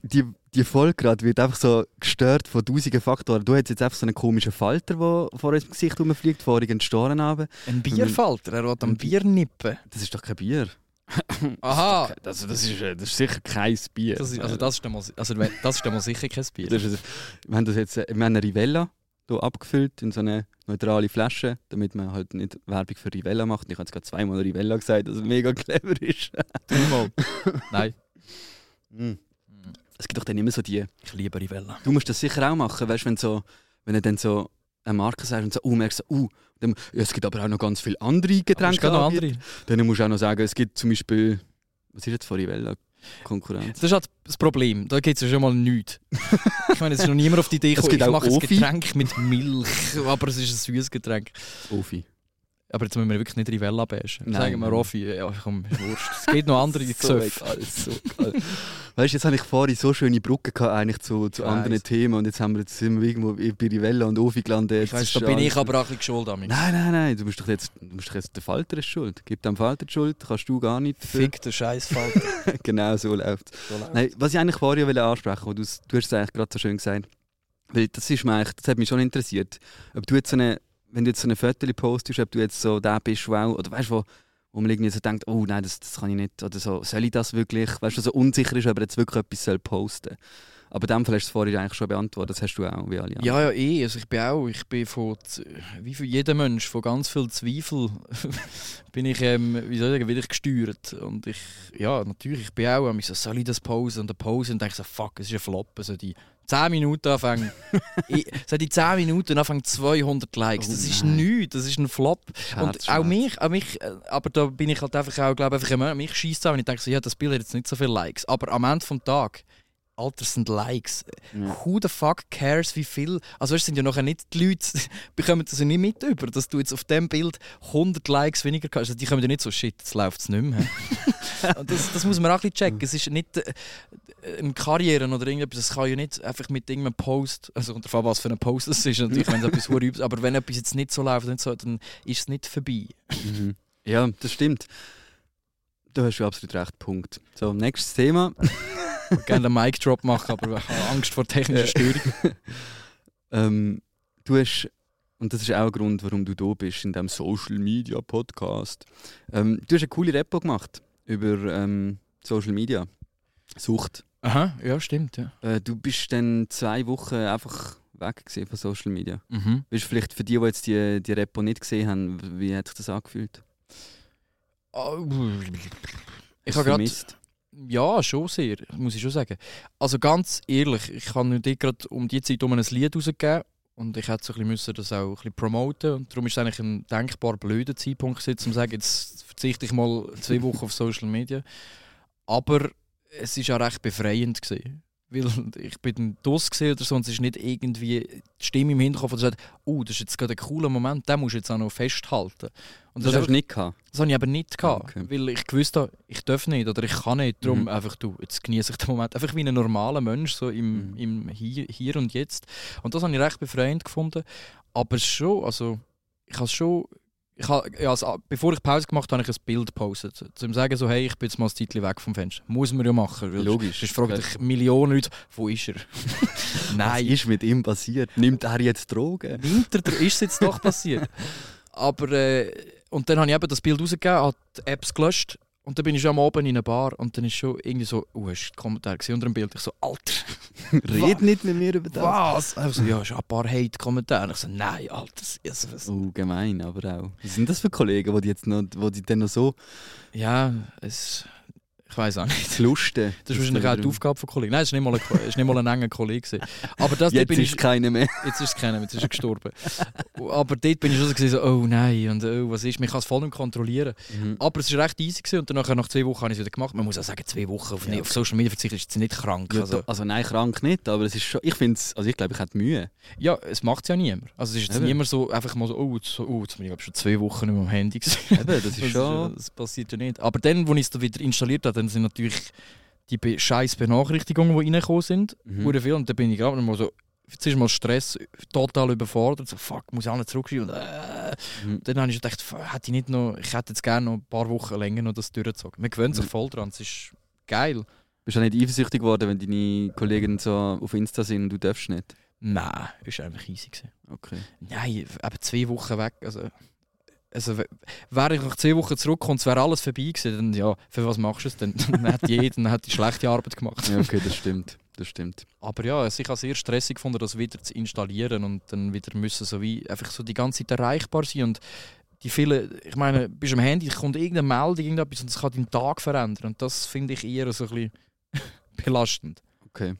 Speaker 2: Die, die Folge gerade wird einfach so gestört von tausenden Faktoren. Du hast jetzt einfach so einen komischen Falter, der vor unserem Gesicht rumfliegt, vorhin Storen runter.
Speaker 3: Ein Bierfalter, er will am Bier nippen.
Speaker 2: Das ist doch kein Bier.
Speaker 3: Aha,
Speaker 2: Also das, ist, das ist sicher kein Bier.
Speaker 3: Das ist, also das ist mal, also das ist mal sicher kein Bier.
Speaker 2: Das ist, wir haben das jetzt, äh, wir haben eine Rivella hier abgefüllt in so eine neutrale Flasche, damit man halt nicht Werbung für Rivella macht. Ich habe jetzt gerade zweimal Rivella gesagt, dass es mega clever ist.
Speaker 3: Dreimal. Nein,
Speaker 2: Mm. Es gibt doch dann immer so die.
Speaker 3: ich liebe Rivella.
Speaker 2: Du musst das sicher auch machen, weißt, wenn so, wenn du dann so eine Marke sagst und so, oh, merkst du, uh, dann, ja, es gibt aber auch noch ganz viele andere Getränke.
Speaker 3: noch andere.
Speaker 2: Dann musst du auch noch sagen, es gibt zum Beispiel, was ist jetzt von Rivella? Konkurrenz.
Speaker 3: Das ist halt das Problem. Da gibt es ja schon mal nichts. ich meine, es ist noch niemand auf die Idee gekommen, ich mache ein. Getränk mit Milch, aber es ist ein süßes Getränk.
Speaker 2: Ofi.
Speaker 3: Aber jetzt müssen wir wirklich nicht Rivella bashen.
Speaker 2: Nein,
Speaker 3: Sagen wir. Roffi, ja komm, ist wurscht. Es gibt noch andere
Speaker 2: so
Speaker 3: Gesöffe.
Speaker 2: so egal. Weißt du, jetzt habe ich vorhin so schöne Brücken gehabt, eigentlich zu, zu anderen. Themen und jetzt haben wir jetzt sind wir irgendwo bei Rivella und Ofi gelandet.
Speaker 3: Ich weiss, da bin ich aber auch ein geschuld an mich.
Speaker 2: Nein, nein, nein, du musst doch jetzt, du musst doch jetzt der Falter ist schuld. Gib dem Falter die Schuld, kannst du gar nicht. dafür.
Speaker 3: Fick der Scheißfalter.
Speaker 2: genau so läuft Nein, was ich eigentlich vorher wollte ansprechen wollte, du, du hast es eigentlich gerade so schön gesagt, weil das ist mir eigentlich, das hat mich schon interessiert, ob du jetzt so eine, wenn du jetzt so eine Foto postest, ob du jetzt so der bist, wow, oder weißt du, wo, wo man irgendwie so denkt, oh nein, das, das kann ich nicht, oder so, soll ich das wirklich, weißt du, so unsicher ist, ob er jetzt wirklich etwas soll posten Aber dem Fall hast du es vorhin eigentlich schon beantwortet, das hast du auch, wie alle anderen.
Speaker 3: Ja, ja, eh. Also ich bin auch, ich bin von, wie für jeder Mensch, von ganz viel Zweifel bin ich, ähm, wie soll ich sagen, wieder gesteuert. Und ich, ja, natürlich, ich bin auch, ich so, soll ich das posen und dann posen und denke so, fuck, es ist ein Flop. Also die 10 Minuten anfangen, ich, so die 10 Minuten anfangen 200 Likes,
Speaker 2: Oh
Speaker 3: das ist
Speaker 2: nein.
Speaker 3: nichts, das ist ein Flop. Und auch mich, auch mich, äh, aber da bin ich halt einfach auch, glaube einfach immer, mich schießt an, wenn ich denke so, ja, das Bild hat jetzt nicht so viele Likes. Aber am Ende vom Tag, Alter, sind Likes.
Speaker 2: Ja.
Speaker 3: Who the fuck cares, wie viel? Also, es sind ja nachher nicht die Leute, bekommen das ja nicht mit über, dass du jetzt auf dem Bild 100 Likes weniger hast. Also, die kommen ja nicht so, shit, jetzt läuft es nicht mehr. Das, das muss man auch ein bisschen checken. Es ist nicht äh, eine Karriere oder irgendetwas, es kann ja nicht einfach mit irgendeinem Post, also unter Fall was für ein Post es ist, natürlich, wenn es etwas hure übs- aber wenn etwas jetzt nicht so läuft, nicht so, dann ist es nicht vorbei.
Speaker 2: Mhm. Ja, das stimmt. Da hast du absolut recht, Punkt. So, nächstes Thema.
Speaker 3: Ich würde gerne einen Mic-Drop machen, aber ich habe Angst vor technischer Störung.
Speaker 2: ähm, du hast, und das ist auch ein Grund, warum du da bist, in diesem Social Media Podcast. Ähm, du hast eine coole Repo gemacht über ähm, Social Media. Sucht.
Speaker 3: Aha, ja, stimmt, ja.
Speaker 2: Äh, du bist dann zwei Wochen einfach weg von Social Media.
Speaker 3: Mhm.
Speaker 2: Weißt du, vielleicht für die, die jetzt die, die Repo nicht gesehen haben, wie hat sich das angefühlt?
Speaker 3: Oh, Ich habe gerade. Ja, schon sehr, muss ich schon sagen. Also ganz ehrlich, ich habe dir gerade um die Zeit um ein Lied rausgegeben und ich hätte so ein bisschen das auch ein bisschen promoten und darum ist es eigentlich ein denkbar blöder Zeitpunkt um zu sagen, jetzt verzichte ich mal zwei Wochen auf Social Media. Aber es ist ja recht befreiend gewesen. Weil ich bin draus gesehen oder so und es ist nicht irgendwie die Stimme im Hinterkopf, die sagt, oh, das ist jetzt gerade ein cooler Moment, den musst du jetzt auch noch festhalten. Und
Speaker 2: Das
Speaker 3: ist
Speaker 2: hast du nicht gehabt.
Speaker 3: das habe ich aber nicht gehabt,
Speaker 2: Okay.
Speaker 3: weil ich gewusst habe, ich darf nicht oder ich kann nicht. Darum
Speaker 2: Mhm.
Speaker 3: einfach, du, jetzt genieße ich den Moment. Einfach wie ein normaler Mensch, so im,
Speaker 2: Mhm.
Speaker 3: im hier, hier und Jetzt. Und das habe ich recht befreiend gefunden. Aber schon, also, ich habe schon, ich habe, ja, also, bevor ich Pause gemacht habe, habe ich ein Bild gepostet. Zum sagen so, hey, ich bin jetzt mal ein Zeitchen weg vom Fenster. Muss man ja machen.
Speaker 2: Logisch.
Speaker 3: Sonst fragen dich Millionen Leute, wo ist er? Nein,
Speaker 2: Was ist mit ihm passiert? Nimmt er jetzt Drogen?
Speaker 3: Winter dr- ist es jetzt doch passiert. Aber, äh, und dann habe ich eben das Bild rausgegeben, habe die Apps gelöscht und dann bin ich schon am Abend in einer Bar und dann ist schon irgendwie so, oh, hast du den Kommentar gesehen unter dem Bild? Ich so, Alter,
Speaker 2: Red nicht mit mir über das.
Speaker 3: was? Einfach so, ja, schon ein paar Hate-Kommentare. Ich so, nein, Alter, das ist was.
Speaker 2: Oh, gemein, aber auch. Was sind das für Kollegen, die die jetzt noch, die die dann noch so
Speaker 3: Ja, es, ich weiß auch nicht.
Speaker 2: lusten?
Speaker 3: Das ist wahrscheinlich auch die Aufgabe von Kollegen. Nein, es war nicht mal ein, es ist nicht mal ein enger Kollege. Aber das,
Speaker 2: Jetzt
Speaker 3: bin
Speaker 2: ist
Speaker 3: ich,
Speaker 2: keiner mehr.
Speaker 3: Jetzt ist es keiner, jetzt ist er gestorben. Aber dort bin ich schon so, oh nein, und oh, was ist, man kann es voll nicht kontrollieren. Aber es war recht easy gewesen, und dann nach zwei Wochen habe ich es wieder gemacht. Man muss auch sagen, zwei Wochen auf,
Speaker 2: Ja.
Speaker 3: auf Social Media verzichten ist jetzt nicht krank.
Speaker 2: Ja,
Speaker 3: also,
Speaker 2: also, nein, krank nicht, aber es ist schon, ich finde es, also ich glaube, ich hätte Mühe.
Speaker 3: ja, es macht es ja niemand. Also es ist jetzt
Speaker 2: Eben.
Speaker 3: niemand so einfach mal so, oh, jetzt, oh, jetzt bin ich schon zwei Wochen nicht mehr am Handy gewesen.
Speaker 2: Eben, das ist schon...
Speaker 3: das passiert ja nicht. Aber dann, als ich es wieder installiert habe, dann sind natürlich die be scheiß Benachrichtigungen, die reingekommen sind,
Speaker 2: Mhm.
Speaker 3: viel. Und dann bin ich gerade mal so, jetzt ist mal Stress, total überfordert. So, fuck, muss ich auch nicht zurückschreiben. Und, äh.
Speaker 2: Mhm.
Speaker 3: Dann habe ich gedacht, fuck, hätte ich, nicht noch, ich hätte jetzt gerne noch ein paar Wochen länger noch das durchgezogen. Man gewöhnt sich
Speaker 2: Mhm.
Speaker 3: voll dran, es ist geil.
Speaker 2: Bist du auch nicht eifersüchtig geworden, wenn deine Kollegen so auf Insta sind und du darfst nicht?
Speaker 3: Nein, ist einfach easy gewesen.
Speaker 2: Okay.
Speaker 3: Nein, eben zwei Wochen weg. Also, also wäre ich nach zwei Wochen zurückgekommen, es wäre alles vorbei gewesen, dann ja, für was machst du es denn? Dann hat jeder dann hat die schlechte Arbeit gemacht.
Speaker 2: Ja, okay, das stimmt. Das stimmt.
Speaker 3: Aber ja, also ich habe sehr stressig gefunden, das wieder zu installieren und dann wieder müssen so wie einfach so die ganze Zeit erreichbar sein und die vielen, ich meine, bist am Handy, kommt irgendeine Meldung, irgendetwas und das kann deinen Tag verändern und das finde ich eher so ein bisschen belastend.
Speaker 2: Okay.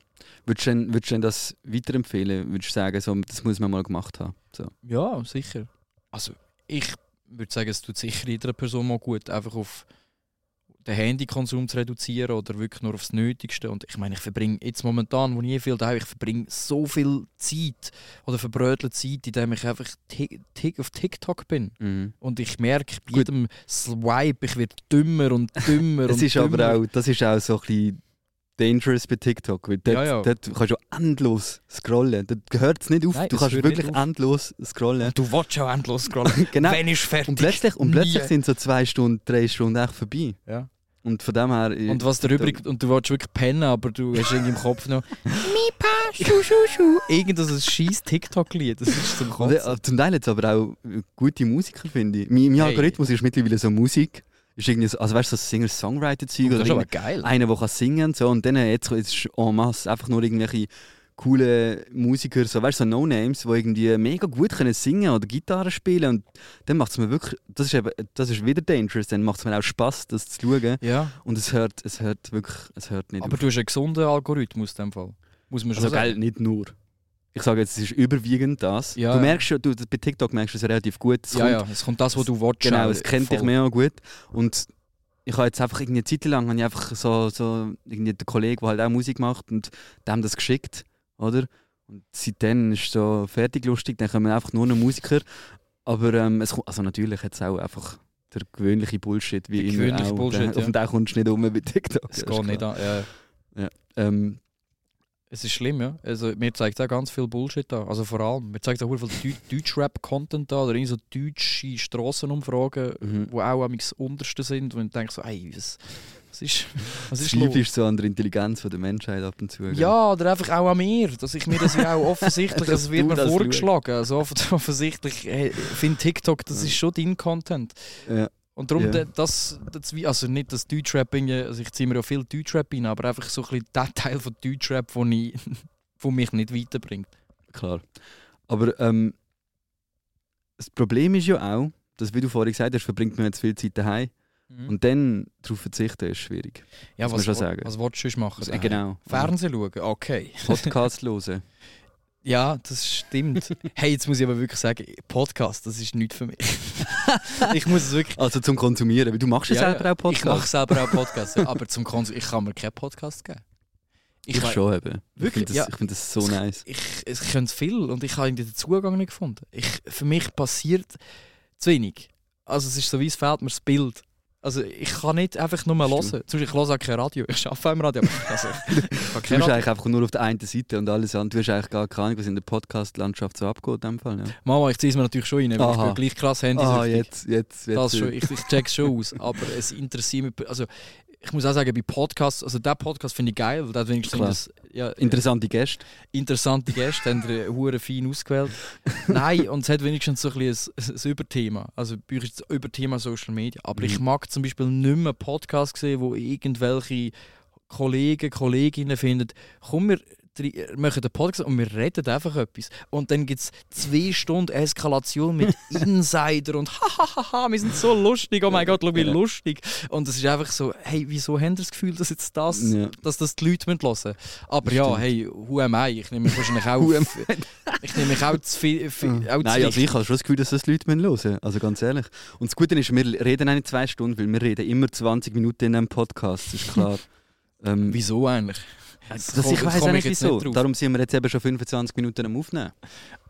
Speaker 2: Würdest du denn, würdest du denn das weiterempfehlen? Würdest du sagen, so, das muss man mal gemacht haben? So.
Speaker 3: Ja, sicher. Also ich würde sagen, es tut sicher jeder Person mal gut, einfach auf den Handykonsum zu reduzieren oder wirklich nur aufs Nötigste. Und ich meine, ich verbringe jetzt momentan, wo ich eh viel daheim, ich verbringe so viel Zeit oder verbrödelt Zeit, indem ich einfach auf TikTok bin.
Speaker 2: Mhm.
Speaker 3: Und ich merke bei jedem Swipe, ich werde dümmer und dümmer
Speaker 2: Das
Speaker 3: und
Speaker 2: ist
Speaker 3: dümmer.
Speaker 2: aber auch, das ist auch so ein bisschen dangerous bei TikTok. Weil dort,
Speaker 3: Ja, ja.
Speaker 2: dort kannst du endlos scrollen. Dort hört es nicht auf.
Speaker 3: Nein,
Speaker 2: du kannst wirklich endlos scrollen.
Speaker 3: Und du willst auch endlos scrollen.
Speaker 2: Genau.
Speaker 3: Wenn ist fertig?
Speaker 2: Und plötzlich, und
Speaker 3: Nie.
Speaker 2: plötzlich sind so zwei Stunden, drei Stunden echt vorbei.
Speaker 3: Ja.
Speaker 2: Und von dem her.
Speaker 3: Und was der übrig, und du willst wirklich pennen, aber du hast irgendwie im Kopf noch Mipa, schu, schu, schu. Irgend so ein scheiß TikTok-Lied, das ist zum
Speaker 2: Und,
Speaker 3: Kotzen.
Speaker 2: äh, zum Teil jetzt aber auch äh, gute Musiker, finde ich. Mein, mein
Speaker 3: Hey.
Speaker 2: Algorithmus ist mittlerweile so Musik. Ist irgendwie so, also weißt du, so Singer-Songwriter-Zeug
Speaker 3: das
Speaker 2: oder
Speaker 3: aber geil.
Speaker 2: einer, der kann singen und so. Und dann jetzt, jetzt ist en masse einfach nur irgendwelche coole Musiker, so, weißt du, so No-Names, die irgendwie mega gut können singen oder Gitarre spielen. Und dann macht es mir wirklich, das ist, eben, das ist wieder dangerous, dann macht es mir auch Spaß, das zu schauen.
Speaker 3: Ja,
Speaker 2: Und es hört, es hört wirklich, es hört nicht
Speaker 3: aber
Speaker 2: auf.
Speaker 3: du hast einen gesunden Algorithmus in dem Fall. Muss man schon
Speaker 2: Also
Speaker 3: sagen.
Speaker 2: geil, nicht nur. Ich sage jetzt, es ist überwiegend das.
Speaker 3: Ja,
Speaker 2: du
Speaker 3: ja.
Speaker 2: merkst schon, du, bei TikTok merkst du es relativ gut. Es
Speaker 3: Ja,
Speaker 2: kommt-
Speaker 3: ja, es kommt das, was du willst.
Speaker 2: Genau, es kennt dich
Speaker 3: voll.
Speaker 2: mega gut. Und ich habe jetzt einfach irgendwie eine Zeit lang habe ich einfach so, so irgendwie den Kollegen, der halt auch Musik macht und dem das geschickt, oder? Und seitdem ist es so fertig lustig, dann kommen einfach nur noch Musiker. Aber ähm, es kommt, also natürlich hat es auch einfach der gewöhnliche Bullshit, wie
Speaker 3: Der
Speaker 2: immer
Speaker 3: gewöhnliche
Speaker 2: auch.
Speaker 3: Bullshit,
Speaker 2: den,
Speaker 3: ja.
Speaker 2: Kommst du nicht um bei TikTok.
Speaker 3: Es
Speaker 2: ja,
Speaker 3: geht nicht an. Ja.
Speaker 2: Ähm,
Speaker 3: Es ist schlimm, ja. Also, mir zeigt auch ganz viel Bullshit an. Also vor allem, mir zeigt auch viel Deu- Deutsch-Rap-Content an oder irgendwie so deutsche Strassenumfragen,
Speaker 2: Mhm.
Speaker 3: die auch am untersten sind, wo ich denke so, ey, was, was ist, was ist los?
Speaker 2: zweifelst so an der Intelligenz von der Menschheit ab und zu. gell?
Speaker 3: Ja, oder einfach auch an mir, dass ich mir das ja auch offensichtlich,
Speaker 2: Dass
Speaker 3: es wird mir
Speaker 2: das
Speaker 3: vorgeschlagen, also off- offensichtlich äh, finde TikTok, das ist schon dein Content.
Speaker 2: Ja.
Speaker 3: Und darum, de- das, das, also nicht das Deutschrap, irgendwie- also ich ziehe mir ja viel Deutschrap rein, aber einfach so ein bisschen der Teil von Deutschrap, wo, ich, wo mich nicht weiterbringt.
Speaker 2: Klar. Aber ähm, das Problem ist ja auch, dass, wie du vorhin gesagt hast, verbringt man jetzt viel Zeit daheim.
Speaker 3: Mhm.
Speaker 2: Und dann darauf verzichten ist schwierig.
Speaker 3: ja, was,
Speaker 2: schon sagen.
Speaker 3: was willst du sonst machen?
Speaker 2: Also,
Speaker 3: daheim?
Speaker 2: genau.
Speaker 3: Fernsehen schauen, okay.
Speaker 2: Podcast hören.
Speaker 3: Ja, das stimmt. hey, jetzt muss ich aber wirklich sagen, Podcast, das ist nichts für mich. ich muss es wirklich.
Speaker 2: Also zum Konsumieren, weil du machst ja,
Speaker 3: Ja,
Speaker 2: selber auch
Speaker 3: Ich mache selber auch Podcasts, aber zum Konsum, ich kann mir keinen Podcast geben.
Speaker 2: Ich,
Speaker 3: wei-
Speaker 2: schon eben. Ich
Speaker 3: Wirklich?
Speaker 2: finde das,
Speaker 3: Ja.
Speaker 2: ich find das so nice.
Speaker 3: Ich, ich könnte es viel und ich habe den Zugang nicht gefunden. Ich, für mich passiert zu wenig. Also es ist so wie es fehlt mir das Bild. Also ich kann nicht einfach nur hören. Zum Beispiel, ich höre auch kein Radio. Ich arbeite im Radio. Also, ich
Speaker 2: Du bist eigentlich einfach nur auf der einen Seite und alles andere. Du hast eigentlich gar keine Ahnung, was in der Podcast-Landschaft so abgeht. In dem Fall, ja.
Speaker 3: Mama, ich ziehe es mir natürlich schon rein, weil ich
Speaker 2: Aha.
Speaker 3: bin gleich krass Handy.
Speaker 2: Ah, jetzt, jetzt, jetzt.
Speaker 3: Das schon, ich, ich check's schon aus. Aber es interessiert mich. Also, ich muss auch sagen, bei Podcasts, also der Podcast finde ich geil, weil hat wenigstens das, ja,
Speaker 2: Interessante Gäste.
Speaker 3: interessante Gäste, haben wir hure fein ausgewählt. Nein, und es hat wenigstens so ein, bisschen ein, ein Überthema. Also bei euch ist das Überthema Social Media. Aber ich
Speaker 2: Mhm.
Speaker 3: mag zum Beispiel nicht mehr Podcasts sehen, wo irgendwelche Kollegen, Kolleginnen finden, komm, wir machen den Podcast und wir reden einfach etwas. Und dann gibt es zwei Stunden Eskalation mit Insider und hahaha, wir sind so lustig, oh mein Gott, schau wie
Speaker 2: Ja.
Speaker 3: lustig. Und es ist einfach so, hey, wieso haben das Gefühl, dass jetzt das
Speaker 2: Ja.
Speaker 3: dass das die Leute hören müssen. Aber ja,
Speaker 2: Stimmt.
Speaker 3: hey, who am I? Ich nehme mich wahrscheinlich auch. Ich nehme mich auch zu viel. auch zu
Speaker 2: Nein, also
Speaker 3: wichtig.
Speaker 2: ich habe schon das Gefühl, dass das die Leute hören müssen. Also ganz ehrlich. Und das Gute ist, wir reden auch nicht zwei Stunden, weil wir reden immer 20 Minuten in einem Podcast, das ist klar. ähm,
Speaker 3: Wieso eigentlich?
Speaker 2: Das,
Speaker 3: komm-
Speaker 2: ich weiß auch
Speaker 3: ich
Speaker 2: nicht wieso.
Speaker 3: nicht.
Speaker 2: Darum sind wir jetzt eben schon 25 Minuten am Aufnehmen.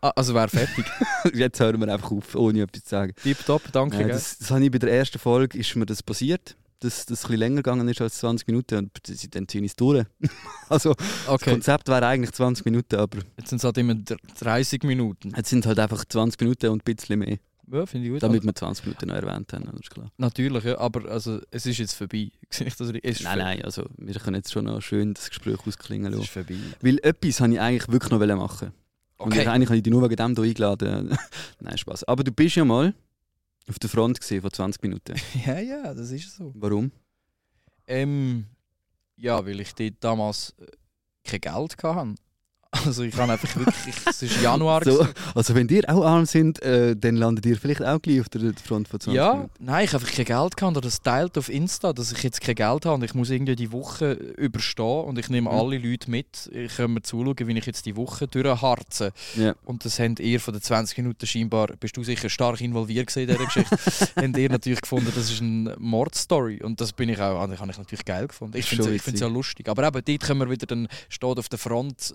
Speaker 3: Ah, also wäre fertig.
Speaker 2: jetzt hören wir einfach auf, ohne etwas zu sagen.
Speaker 3: Tipptopp, danke. Gell?
Speaker 2: das, das habe ich bei der ersten Folge, ist mir das passiert, dass das ein bisschen länger gegangen ist als 20 Minuten und das- dann ziehe ich es durch. also das
Speaker 3: okay,
Speaker 2: Konzept wäre eigentlich 20 Minuten, aber
Speaker 3: jetzt sind es halt immer dr- 30 Minuten.
Speaker 2: jetzt sind halt einfach 20 Minuten und ein bisschen mehr,
Speaker 3: Ja, finde ich gut.
Speaker 2: damit wir 20 Minuten noch erwähnt haben, das ist klar.
Speaker 3: Natürlich, ja, aber also, es ist jetzt vorbei. Es ist
Speaker 2: Nein,
Speaker 3: vor-
Speaker 2: nein, also wir können jetzt schon noch schön das Gespräch ausklingen
Speaker 3: Es
Speaker 2: lassen.
Speaker 3: ist vorbei.
Speaker 2: Weil etwas habe ich eigentlich wirklich noch machen Und ich,
Speaker 3: Okay.
Speaker 2: eigentlich habe ich dich nur wegen dem hier eingeladen. Nein, Spaß. Aber du bist ja mal auf der Front gesehen vor 20 Minuten.
Speaker 3: Ja, ja, das ist so.
Speaker 2: Warum?
Speaker 3: Ähm, ja, weil ich dort damals äh, kein Geld hatte. Also ich habe einfach wirklich, es ist Januar.
Speaker 2: So, also wenn ihr auch arm sind, äh, dann landet ihr vielleicht auch gleich auf der Front von 20
Speaker 3: Ja,
Speaker 2: Minuten.
Speaker 3: nein, ich habe einfach kein Geld gehabt. Und das teilt auf Insta, dass ich jetzt kein Geld habe und ich muss irgendwie die Woche überstehen und ich nehme
Speaker 2: Mhm.
Speaker 3: alle Leute mit. Ich kann mir zuschauen, wie ich jetzt die Woche durchharze.
Speaker 2: Ja.
Speaker 3: Und das habt ihr von den 20 Minuten scheinbar, bist du sicher stark involviert in dieser Geschichte, habt ihr natürlich gefunden, das ist eine Mordstory. Und das bin ich auch, ich habe ich natürlich geil gefunden. Ich finde es ja lustig. Aber eben, dort können wir wieder, dann steht auf der Front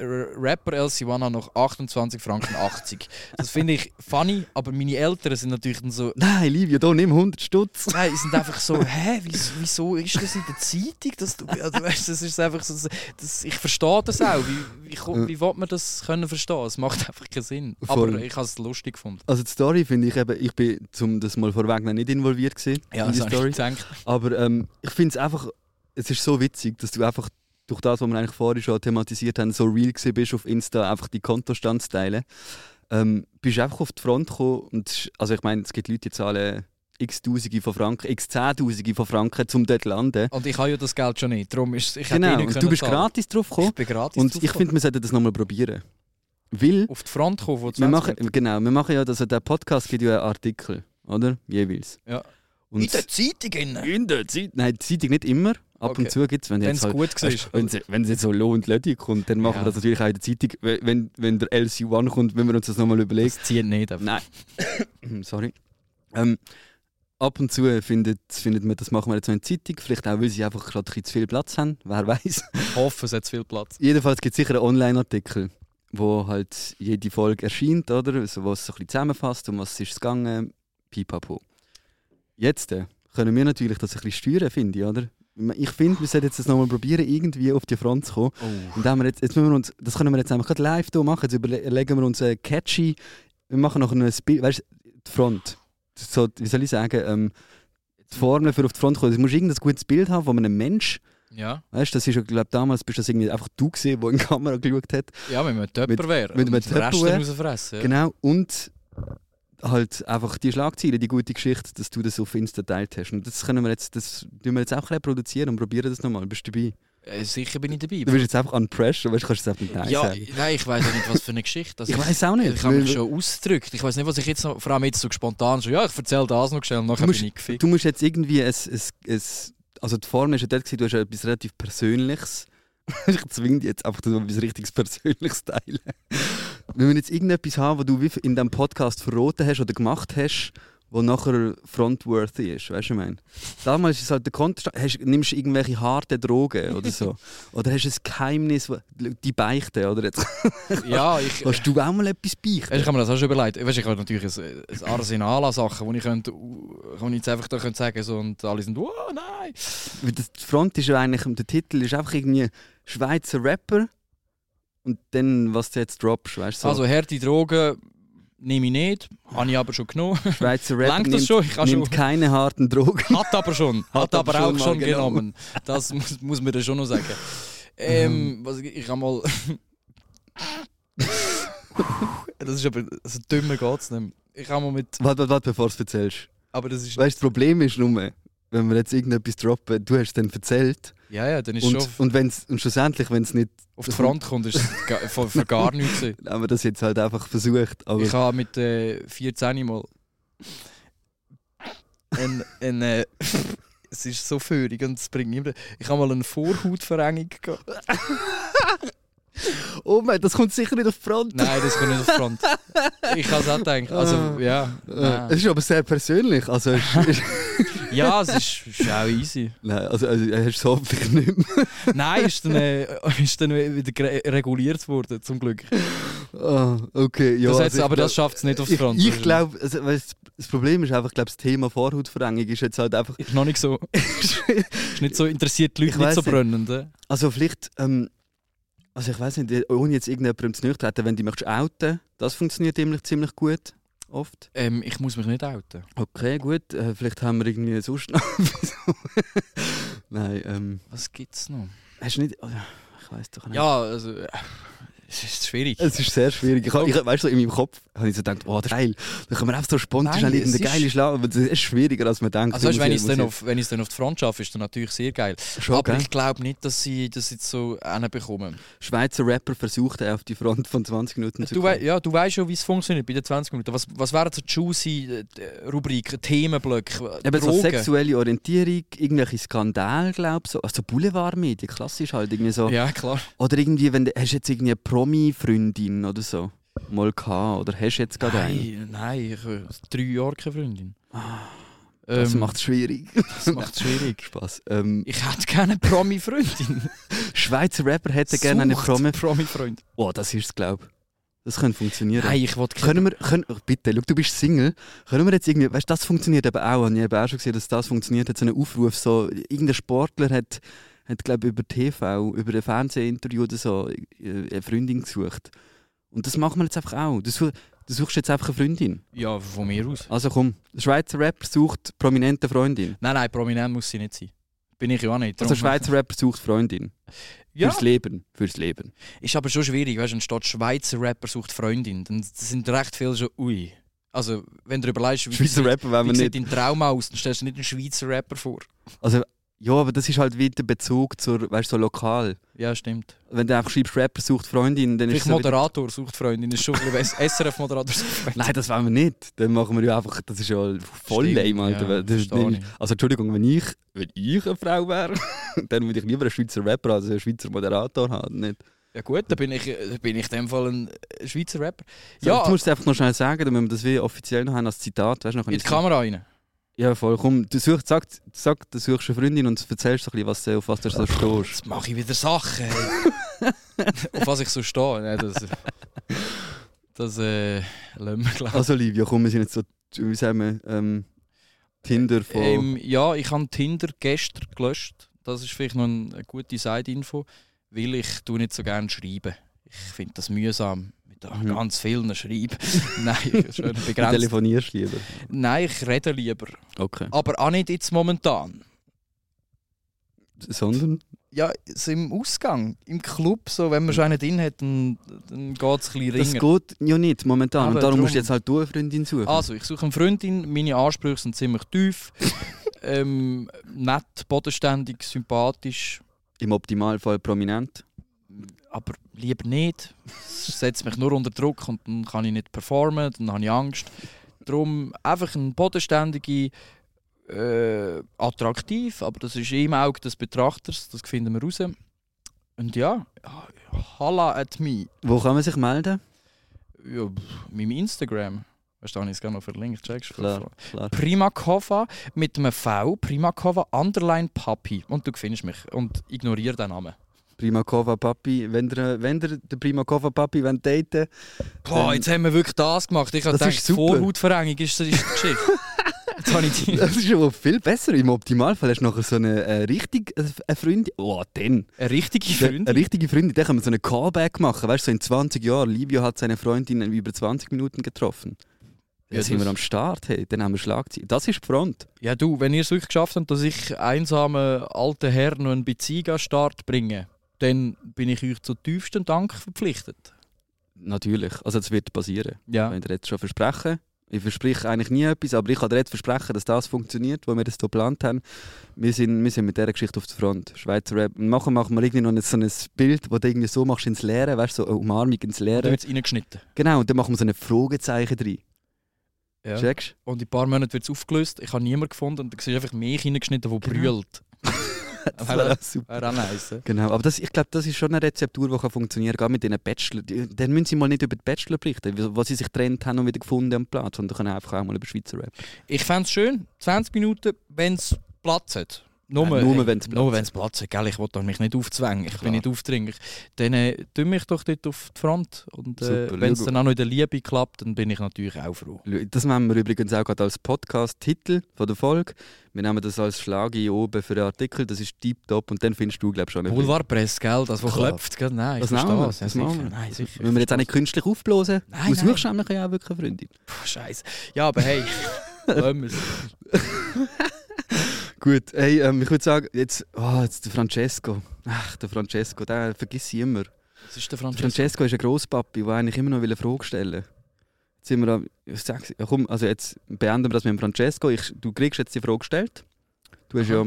Speaker 3: Rapper LC1 noch 28 Franken 80. Das finde ich funny, aber meine Eltern sind natürlich dann so,
Speaker 2: Nein, Livia, da nimm 100 Stutz.
Speaker 3: Nein, die sind einfach so, hä, wieso, wieso ist das in der Zeitung? Dass du, also, weißt, das ist einfach so, das, ich verstehe das auch. Wie, wie, wie will man das können verstehen? Es macht einfach keinen Sinn.
Speaker 2: Voll.
Speaker 3: Aber ich habe es lustig gefunden.
Speaker 2: Also die Story finde ich eben, ich bin, um das mal vorwegnehmen, nicht involviert gewesen in die Story. Aber ähm, ich finde es einfach, es ist so witzig, dass du einfach durch das, was wir eigentlich vorher schon thematisiert haben, so real gewesen bist auf Insta, einfach die Kontostand zu teilen. Ähm, bist einfach auf die Front gekommen und also ich meine, es gibt Leute, die zahlen x Tausende von Franken, x Zehntausende von Franken, um dort zu landen.
Speaker 3: Und ich habe ja das Geld schon nicht. Darum ist ich eh
Speaker 2: Genau,
Speaker 3: nicht
Speaker 2: und du bist
Speaker 3: zahlen.
Speaker 2: gratis drauf gekommen
Speaker 3: Ich bin gratis
Speaker 2: und ich finde, wir sollten das nochmal probieren. Weil,
Speaker 3: auf die Front kommen von 20
Speaker 2: wir machen, genau, wir machen ja, also der Podcast gibt ja einen Artikel, oder? Jeweils.
Speaker 3: Ja.
Speaker 2: Und
Speaker 3: In der Zeitung.
Speaker 2: in der Zeit, nein, die Zeitung nicht immer, ab
Speaker 3: Okay.
Speaker 2: und zu gibt es, wenn
Speaker 3: es
Speaker 2: halt
Speaker 3: gut war.
Speaker 2: Weißt, wenn es- wenn es jetzt so Loh und Lödi kommt, dann machen
Speaker 3: Ja.
Speaker 2: wir das natürlich auch in der Zeitung. Wenn- Wenn, der LC1 kommt, wenn wir uns das nochmal überlegen.
Speaker 3: Das zieht nicht. einfach.
Speaker 2: Nein. Sorry. Ähm, ab und zu findet, findet man, das machen wir jetzt so in der Zeitung. Vielleicht auch, weil sie einfach gerade ein zu viel Platz haben. Wer weiß.
Speaker 3: Ich hoffe, es hat zu viel Platz.
Speaker 2: Jedenfalls gibt es sicher einen Online-Artikel, wo halt jede Folge erscheint, oder? Also, wo es so ein bisschen zusammenfasst, um was ist es gegangen. Pipapo. Jetzt äh, können wir natürlich das ein bisschen steuern, finde ich, oder? Ich finde, wir sollten jetzt das nochmal probieren, irgendwie auf die Front zu kommen.
Speaker 3: Oh.
Speaker 2: Und haben wir jetzt, jetzt müssen wir uns, das können wir jetzt einfach gerade live hier machen. Jetzt überlegen wir uns äh, catchy. Wir machen noch ein Bild, weißt du, die Front. So, wie soll ich sagen, ähm, die Formel für auf die Front zu kommen. Du musst irgendein gutes Bild haben von einem Mensch.
Speaker 3: Ja,
Speaker 2: Weißt du, das ist ja, glaube damals bist das irgendwie einfach du gesehen, der in die Kamera geschaut hat.
Speaker 3: ja wenn man Töpper wäre.
Speaker 2: Tupperware.
Speaker 3: dann rausfressen. Ja.
Speaker 2: Genau. Und halt einfach die Schlagzeile, die gute Geschichte, dass du das auf Insta teilt hast. Und das können wir jetzt, das tun wir jetzt auch reproduzieren und probieren das nochmal. Bist du dabei?
Speaker 3: Äh, sicher bin ich dabei.
Speaker 2: Du bist jetzt einfach an Pressure, weißt du, kannst jetzt einfach nicht Nein
Speaker 3: ja,
Speaker 2: sagen.
Speaker 3: nein, ich weiß auch nicht, was für eine Geschichte. Also
Speaker 2: Ich weiß auch nicht.
Speaker 3: Ich habe mich schon ausgedrückt. Ich weiß nicht, was ich jetzt noch, vor allem jetzt so spontan so, ja, ich erzähle das noch schnell, und nachher
Speaker 2: Du musst,
Speaker 3: bin ich gefickt.
Speaker 2: du musst jetzt irgendwie ein, ein, ein also die Form ist ja dort, du hast ja etwas relativ Persönliches. ich zwinge dich jetzt einfach, dass du etwas richtig Persönliches teilen. Wenn wir jetzt irgendetwas haben, was du in diesem Podcast verraten hast oder gemacht hast, wo nachher frontworthy ist, weißt du, was ich meine? Damals ist es halt der Kontext, hast, nimmst du irgendwelche harte Drogen oder so. oder hast du ein Geheimnis, die Beichte, oder jetzt
Speaker 3: Ja, ich,
Speaker 2: hast du auch mal etwas beichten?
Speaker 3: Ich habe mir das auch schon überlegt. Weißt, ich habe natürlich ein, ein Arsenal an Sachen, wo ich, könnte, wo ich jetzt einfach da könnte sagen so, und alle sind «Oh nein!»
Speaker 2: Die Front ist ja eigentlich, der Titel ist einfach irgendwie Schweizer Rapper und dann, was du jetzt droppst, weißt du? So.
Speaker 3: Also harte Drogen nehme ich nicht, habe ich aber schon genommen.
Speaker 2: Schweizer
Speaker 3: das
Speaker 2: nimmt,
Speaker 3: schon? Ich
Speaker 2: nimmt
Speaker 3: schon.
Speaker 2: keine harten Drogen.
Speaker 3: Hat aber schon. Hat,
Speaker 2: Hat aber
Speaker 3: aber auch
Speaker 2: schon genommen.
Speaker 3: genommen. Das muss, muss man dann schon noch sagen. Ähm, was, ich habe mal. das ist aber. So dümmer geht es nicht. Ich habe mal mit.
Speaker 2: Warte, warte, warte, bevor du es erzählst.
Speaker 3: Aber das ist.
Speaker 2: Weißt du, das Problem ist nur, wenn wir jetzt irgendetwas droppen, du hast es dann erzählt
Speaker 3: Ja, ja, dann ist
Speaker 2: und,
Speaker 3: schon
Speaker 2: und, wenn's, und schlussendlich, wenn es nicht,
Speaker 3: auf die Front kommt, ist es für, für gar nichts.
Speaker 2: haben wir das jetzt halt einfach versucht.
Speaker 3: Ich habe mit äh, 14 mal. ein, ein, äh, es ist so führig und es bringt niemand. Ich habe mal eine Vorhautverengung gehabt.
Speaker 2: oh mein, das kommt sicher nicht auf die Front.
Speaker 3: Nein, das kommt nicht auf die Front. Ich habe es auch gedacht. Also, ja.
Speaker 2: Äh. Es ist aber sehr persönlich. Also,
Speaker 3: Ja, es ist, ist auch easy.
Speaker 2: nein, also, also hast du es hoffentlich nicht mehr.
Speaker 3: Nein, ist dann, äh, ist dann wieder reguliert worden, zum Glück.
Speaker 2: Ah, okay, ja.
Speaker 3: das
Speaker 2: also ich
Speaker 3: aber
Speaker 2: glaub-
Speaker 3: das schafft es nicht aufs
Speaker 2: Ich,
Speaker 3: Front.
Speaker 2: ich glaube, also, weißt, das Problem ist einfach, ich glaube, das Thema Vorhautverengung ist jetzt halt einfach.
Speaker 3: Ist noch nicht so. Ist nicht so interessiert, die Leute
Speaker 2: Ich
Speaker 3: nicht so brennend. äh.
Speaker 2: Also vielleicht, ähm, also ich weiß nicht, ohne jetzt irgendjemandem zu treten, wenn du möchtest outen, das funktioniert ziemlich, ziemlich gut, oft.
Speaker 3: Ähm, ich muss mich nicht outen.
Speaker 2: Okay, gut, äh, vielleicht haben wir irgendwie sonst noch. Nein, ähm,
Speaker 3: Was gibt's noch?
Speaker 2: hast du nicht, oh, ich weiß doch nicht.
Speaker 3: Ja, also. Es ist schwierig.
Speaker 2: Es ist sehr schwierig. Ich, ich, weißt du, in meinem Kopf habe ich so gedacht, oh, das ist geil. Da können wir einfach so spontan
Speaker 3: Nein,
Speaker 2: schnell
Speaker 3: es
Speaker 2: irgendeine
Speaker 3: ist-
Speaker 2: geile Schlag. Aber das ist schwieriger, als man denkt.
Speaker 3: Also weißt, wenn
Speaker 2: ich-
Speaker 3: es dann, auf, wenn dann auf die Front schaffe, ist dann natürlich sehr geil.
Speaker 2: Schon,
Speaker 3: Aber
Speaker 2: gell?
Speaker 3: ich glaube nicht, dass sie das jetzt so hinbekommen.
Speaker 2: Schweizer Rapper versucht, auf die Front von 20 Minuten zu
Speaker 3: Du,
Speaker 2: kommen.
Speaker 3: ja, du weißt schon, wie es funktioniert bei den 20 Minuten. Was, was wären so juicy äh, Rubriken, Themenblöcke,
Speaker 2: Eben so sexuelle Orientierung, irgendwelche Skandale, glaube ich. So. Also Boulevardmedien, klassisch halt. Irgendwie so.
Speaker 3: Ja, klar.
Speaker 2: Oder irgendwie, wenn du, hast jetzt irgendwie eine Promi-Freundin oder so mal gehabt, oder hast du jetzt gerade eine?
Speaker 3: Nein, nein, ich habe drei Jahre keine Freundin.
Speaker 2: Das
Speaker 3: Ähm,
Speaker 2: macht es schwierig.
Speaker 3: das macht es schwierig.
Speaker 2: Spaß. Ähm,
Speaker 3: Ich hätte gerne eine Promi-Freundin.
Speaker 2: Schweizer Rapper hätten gerne eine
Speaker 3: Sucht
Speaker 2: Promi.
Speaker 3: Promi-Freund.
Speaker 2: Oh, das ist es, glaube ich. Das könnte funktionieren.
Speaker 3: Nein, ich wollte
Speaker 2: Können wir, können, oh, bitte, schau, du bist Single. Können wir jetzt irgendwie, weißt du, das funktioniert eben auch. Habe ich eben auch schon gesehen, dass das funktioniert. Hat so einen Aufruf, so, irgendein Sportler hat, hat glaube über TV, über ein Fernsehinterview oder so, äh, eine Freundin gesucht. Und das machen wir jetzt einfach auch. Du, such, du suchst jetzt einfach eine Freundin.
Speaker 3: Ja, von mir aus.
Speaker 2: Also komm, der Schweizer Rapper sucht prominente Freundin.
Speaker 3: Nein, nein, prominent muss sie nicht sein. Bin ich ja auch nicht.
Speaker 2: Also Schweizer Rapper sucht Freundin.
Speaker 3: ja,
Speaker 2: Fürs Leben. Fürs Leben.
Speaker 3: ist aber schon schwierig, weißt du, statt Schweizer Rapper sucht Freundin, dann sind recht viele schon ui. Also, wenn du überlegst, wie,
Speaker 2: Schweizer Rapper
Speaker 3: wie
Speaker 2: wir
Speaker 3: sieht dein Traum aus, dann stellst du nicht einen Schweizer Rapper vor.
Speaker 2: Also, ja, aber das ist halt wieder der Bezug zur, weißt du, so lokal.
Speaker 3: Ja, stimmt.
Speaker 2: Wenn du einfach schreibst, Rapper sucht Freundin, dann ist
Speaker 3: Vielleicht
Speaker 2: es so wieder-
Speaker 3: Moderator sucht Freundin, ist schon. SRF-Moderator sucht Freundin.
Speaker 2: Nein, das wollen wir nicht. Dann machen wir ja einfach, das ist ja voll
Speaker 3: Stimmt,
Speaker 2: lame, Alter.
Speaker 3: ja,
Speaker 2: das ist also Entschuldigung, wenn ich, wenn ich eine Frau wäre, dann würde ich lieber einen Schweizer Rapper als einen Schweizer Moderator haben. Nicht?
Speaker 3: Ja gut, dann bin ich, dann bin ich in dem Fall ein Schweizer Rapper.
Speaker 2: So,
Speaker 3: Ja,
Speaker 2: Du musst es einfach noch schnell sagen, damit wir das wie offiziell noch haben als Zitat. Weißt, noch
Speaker 3: in die Kamera rein.
Speaker 2: Ja, voll. Komm, du suchst, sag, sag, du suchst eine Freundin und erzählst so ein bisschen, was, auf was du so stehst.
Speaker 3: Jetzt mache ich wieder Sachen. Auf was ich so stehe. Nein, das das äh, lassen wir glauben.
Speaker 2: Also Livia, komm, wir sind jetzt so, wie sagen wir, ähm, Tinder von...
Speaker 3: Ähm, ja, ich habe Tinder gestern gelöscht. Das ist vielleicht noch eine, eine gute Side-Info, weil ich tue nicht so gerne schreiben. Ich finde das mühsam. Mit
Speaker 2: Mhm.
Speaker 3: ganz vielen Schreiben. Nein, schön
Speaker 2: du
Speaker 3: begrenzt.
Speaker 2: telefonierst lieber.
Speaker 3: Nein, ich rede lieber.
Speaker 2: Okay.
Speaker 3: Aber auch nicht jetzt momentan.
Speaker 2: Sondern?
Speaker 3: Ja, so im Ausgang, im Club, so, wenn man schon einen drin hat, dann, dann geht es ein bisschen
Speaker 2: Das
Speaker 3: ringer.
Speaker 2: geht ja nicht momentan.
Speaker 3: Aber
Speaker 2: und darum musst du jetzt halt du eine Freundin suchen.
Speaker 3: Also, ich suche eine Freundin, meine Ansprüche sind ziemlich tief. ähm, nett, bodenständig, sympathisch.
Speaker 2: Im Optimalfall prominent.
Speaker 3: Aber lieber nicht. Es setzt mich nur unter Druck und dann kann ich nicht performen, dann habe ich Angst. Darum einfach ein bodenständige, äh, attraktiv, aber das ist im Auge des Betrachters, das finden wir raus. Und ja, holla at me.
Speaker 2: Wo kann man sich melden?
Speaker 3: Ja, meinem Instagram. Weißt du, habe ich es gerne noch verlinkt, checkst?
Speaker 2: Klar, klar.
Speaker 3: Primakova mit einem V, Primakova Underline Papi. Und du findest mich. Und ignoriere den Namen.
Speaker 2: Primakova Papi, wenn ihr, wenn ihr den Primakova Papi wollt daten
Speaker 3: Boah,
Speaker 2: Dann-
Speaker 3: jetzt haben wir wirklich das gemacht. Ich habe
Speaker 2: Das
Speaker 3: gedacht. Vorhautverengung ist, ist die Geschichte.
Speaker 2: Das ist aber viel besser. Im Optimalfall hast du nachher so eine äh, äh, eine Freundin. Oh, dann.
Speaker 3: Eine richtige
Speaker 2: Eine
Speaker 3: Freundin.
Speaker 2: richtige Freundin, da können wir so einen Callback machen. Weißt du, so in 20 Jahren, Livio hat seine Freundin in über 20 Minuten getroffen.
Speaker 3: Ja,
Speaker 2: Jetzt sind wir am Start, hey. dann haben wir Schlagzeilen. Das ist die Front.
Speaker 3: Ja, du, wenn ihr es wirklich geschafft habt, dass ich einsame alte Herr noch eine Beziehung an Start bringe, dann bin ich euch zu tiefstem Dank verpflichtet.
Speaker 2: Natürlich. Also das wird passieren.
Speaker 3: Ja.
Speaker 2: Wenn ihr jetzt schon versprechen. Ich verspreche eigentlich nie etwas, aber ich kann dir jetzt versprechen, dass das funktioniert, wo wir das hier geplant haben. Wir sind, wir sind mit dieser Geschichte auf der Front. Schweizer Rap. Nachher machen wir irgendwie noch ein- so ein Bild, wo du irgendwie so machst ins Leere, weißt du, so eine Umarmung ins Leere.
Speaker 3: wird es reingeschnitten.
Speaker 2: Genau, und dann machen wir so ein Fragezeichen drin.
Speaker 3: Ja.
Speaker 2: Checkst
Speaker 3: Und in ein paar Monaten wird es aufgelöst. Ich habe niemanden gefunden und da siehst du einfach mich reingeschnitten, der
Speaker 2: Genau.
Speaker 3: brüllt.
Speaker 2: Das wäre super.
Speaker 3: Auch nice. ja.
Speaker 2: Genau, aber das, ich glaube, das ist schon eine Rezeptur, die kann funktionieren kann, mit diesen Bachelor. Die- Dann müssen sie mal nicht über die Bachelor berichten, was sie sich getrennt haben und wieder gefunden am Platz, sondern können einfach auch mal über Schweizer Rap.
Speaker 3: Ich fände es schön, 20 Minuten, wenn es Platz hat. Nur,
Speaker 2: Ja, nur
Speaker 3: hey,
Speaker 2: wenn's Platz
Speaker 3: nur
Speaker 2: hat.
Speaker 3: wenn's Platz hat. Gell? Ich will mich nicht aufzwängen, ich
Speaker 2: Klar.
Speaker 3: bin nicht aufdringlich. Dann äh, tu mich doch dort auf die Front. Und äh, wenn es dann auch noch in der Liebe klappt, dann bin ich natürlich auch froh.
Speaker 2: Das nehmen wir übrigens auch gerade als Podcast-Titel der Folge. Wir nehmen das als Schlagi oben für den Artikel, das ist tiptop und dann findest du, glaube ich, schon ein
Speaker 3: Boulevardpresse, gell? Das, was
Speaker 2: Klar.
Speaker 3: klopft, gell? Nein,
Speaker 2: Das
Speaker 3: ich
Speaker 2: wir,
Speaker 3: verstehe
Speaker 2: das
Speaker 3: Ja,
Speaker 2: machen
Speaker 3: sicher.
Speaker 2: wir.
Speaker 3: Nein, sicher.
Speaker 2: Wenn wir jetzt auch nicht künstlich aufblasen,
Speaker 3: Nein,
Speaker 2: du suchst nämlich ja auch wirklich eine Freundin.
Speaker 3: Scheiße. Ja, aber hey, lassen wir's.
Speaker 2: Gut, hey, ähm, ich würde sagen, jetzt, oh, jetzt der Francesco. Ach, der Francesco, den vergiss ich immer.
Speaker 3: Was ist der
Speaker 2: Der
Speaker 3: Francesco?
Speaker 2: Francesco ist ein Grosspapi, der eigentlich immer noch eine Frage stellen will. Jetzt sind wir am, ich sag's, ja, komm, also jetzt beenden wir das mit dem Francesco. Ich, du kriegst jetzt die Frage gestellt. Du hast ja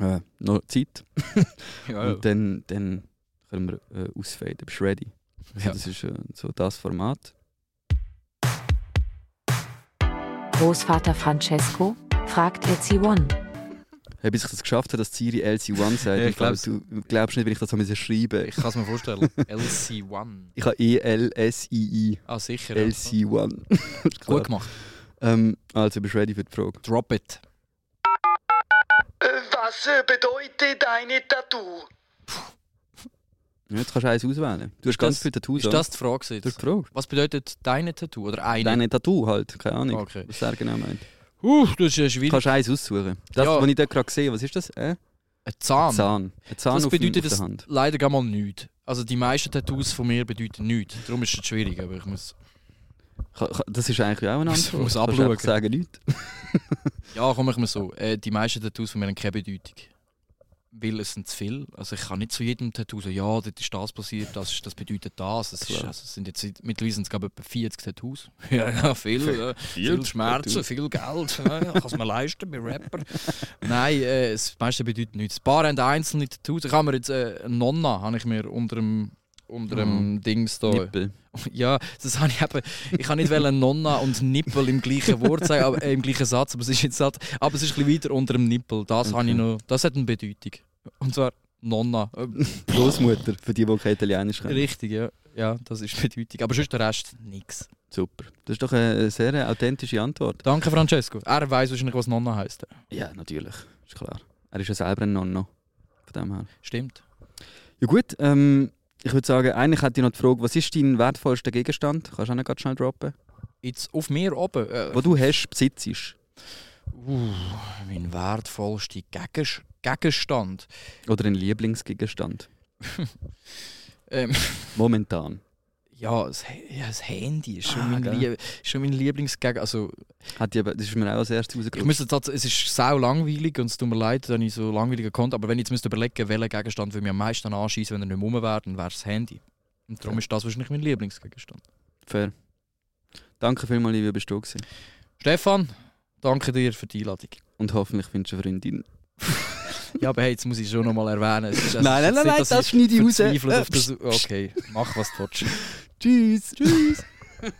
Speaker 2: äh, noch Zeit.
Speaker 3: Ja,
Speaker 2: Und dann, dann können wir äh, ausfaden. Bist du ready? Also
Speaker 3: Ja.
Speaker 2: Das ist äh, so das Format.
Speaker 1: Großvater Francesco? fragt LC1.
Speaker 2: Hey, bis ich das geschafft habe, dass Siri LC1 sagt.
Speaker 3: Ja, ich glaub's.
Speaker 2: du glaubst nicht, wenn ich das so müssen schreiben
Speaker 3: Ich kann es mir vorstellen. LC1.
Speaker 2: Ich habe E E-L-S-I-I.
Speaker 3: Ah, sicher. ja.
Speaker 2: LC1. Ist klar.
Speaker 3: Gut gemacht.
Speaker 2: Ähm, also, bist du ready für die Frage?
Speaker 3: Drop it.
Speaker 5: Was bedeutet deine Tattoo?
Speaker 2: Jetzt kannst du eins auswählen. Du hast ganz
Speaker 3: das-
Speaker 2: viele Tattoos.
Speaker 3: Ist das die Frage?
Speaker 2: Das ist
Speaker 3: Jetzt?
Speaker 2: die Frage.
Speaker 3: Was bedeutet deine Tattoo? Oder eine?
Speaker 2: Deine Tattoo halt, keine Ahnung,
Speaker 3: Okay.
Speaker 2: was er genau meint.
Speaker 3: Uh, das ist ja
Speaker 2: Du
Speaker 3: schwierig.
Speaker 2: kannst eins aussuchen. Das,
Speaker 3: Ja.
Speaker 2: was ich dort gerade gesehen was ist das? Äh?
Speaker 3: Ein Zahn.
Speaker 2: Zahn. Ein Zahn
Speaker 3: Das
Speaker 2: auf,
Speaker 3: bedeutet
Speaker 2: auf der
Speaker 3: das leider gar mal nichts. Also die meisten Tattoos von mir bedeuten nichts. Darum ist es schwierig, aber ich muss...
Speaker 2: Das ist eigentlich auch eine
Speaker 3: Muss-
Speaker 2: Antwort.
Speaker 3: muss
Speaker 2: Du
Speaker 3: abschauen.
Speaker 2: einfach sagen nichts.
Speaker 3: Ja, komm ich mal so. Äh, die meisten Tattoos von mir haben keine Bedeutung. Weil es sind zu viel. Also ich kann nicht zu jedem Tattoo sagen, ja, dort ist das passiert, das, das bedeutet das. Es, ist, also es sind jetzt mittlerweile sind es glaube ich etwa 40 Tattoos. Ja, ja viel. Äh, viel Schmerzen,
Speaker 2: Tattoos.
Speaker 3: viel Geld. Ja, kann es mir leisten bei Rapper. Nein, äh, das meiste bedeutet nichts. Ein paar haben einzelne Tattoos. Ich habe mir jetzt äh, eine Nonna habe ich mir unter dem unter dem Dings da.
Speaker 2: Nippel.
Speaker 3: Ja, das habe ich eben. Ich kann nicht wollen Nonna und Nippel im gleichen Wort sagen, aber, äh, im gleichen Satz, aber es ist jetzt halt, aber es ist ein bisschen weiter unter dem Nippel. Das habe ich
Speaker 2: Okay.
Speaker 3: noch. Das hat eine Bedeutung. Und zwar Nonna.
Speaker 2: Großmutter, für die, die kein Italienisch können.
Speaker 3: Richtig, ja. Ja, das ist Bedeutung. Aber sonst der Rest nichts.
Speaker 2: Super. Das ist doch eine sehr authentische Antwort.
Speaker 3: Danke, Francesco. Er weiß wahrscheinlich, was Nonna heisst.
Speaker 2: Ja, natürlich. Ist klar. Er ist ja selber ein Nonno. Von dem her.
Speaker 3: Stimmt.
Speaker 2: Ja gut, ähm, ich würde sagen, eigentlich hätte ich noch die Frage, was ist dein wertvollster Gegenstand? Kannst du auch noch ganz schnell droppen?
Speaker 3: Jetzt auf mir oben. Äh,
Speaker 2: Wo du hast, besitzt.
Speaker 3: uh, mein wertvollster Gegens Gegenstand.
Speaker 2: Oder ein Lieblingsgegenstand.
Speaker 3: Ähm,
Speaker 2: Momentan.
Speaker 3: Ja, das, ja, das Handy ist schon,
Speaker 2: Ah,
Speaker 3: mein,
Speaker 2: gell.
Speaker 3: Lie ist schon mein Lieblingsgegenstand. Also,
Speaker 2: Hat die, aber- das ist mir auch als erstes
Speaker 3: Ich
Speaker 2: rausgekommen.
Speaker 3: müsste tats- es ist sau langweilig und es tut mir leid, dass ich so langweilige konnte. Aber wenn ich jetzt müsste überlegen, welcher Gegenstand würde mir am meisten anschießen, wenn er nicht mehr rum wäre, dann wäre es das Handy. Und darum
Speaker 2: Ja.
Speaker 3: ist das wahrscheinlich mein Lieblingsgegenstand.
Speaker 2: Fair. Danke vielmals, Livia, bist du gewesen.
Speaker 3: Stefan, danke dir für die Einladung.
Speaker 2: Und hoffentlich findest du eine Freundin.
Speaker 3: Ja, aber hey, jetzt muss ich schon noch mal erwähnen. Es ist, es
Speaker 2: Nein, nein, nein, nein, das schneide ich raus. Äh,
Speaker 3: auf das- Okay, mach was du willst.
Speaker 2: Tschüss. Tschüss.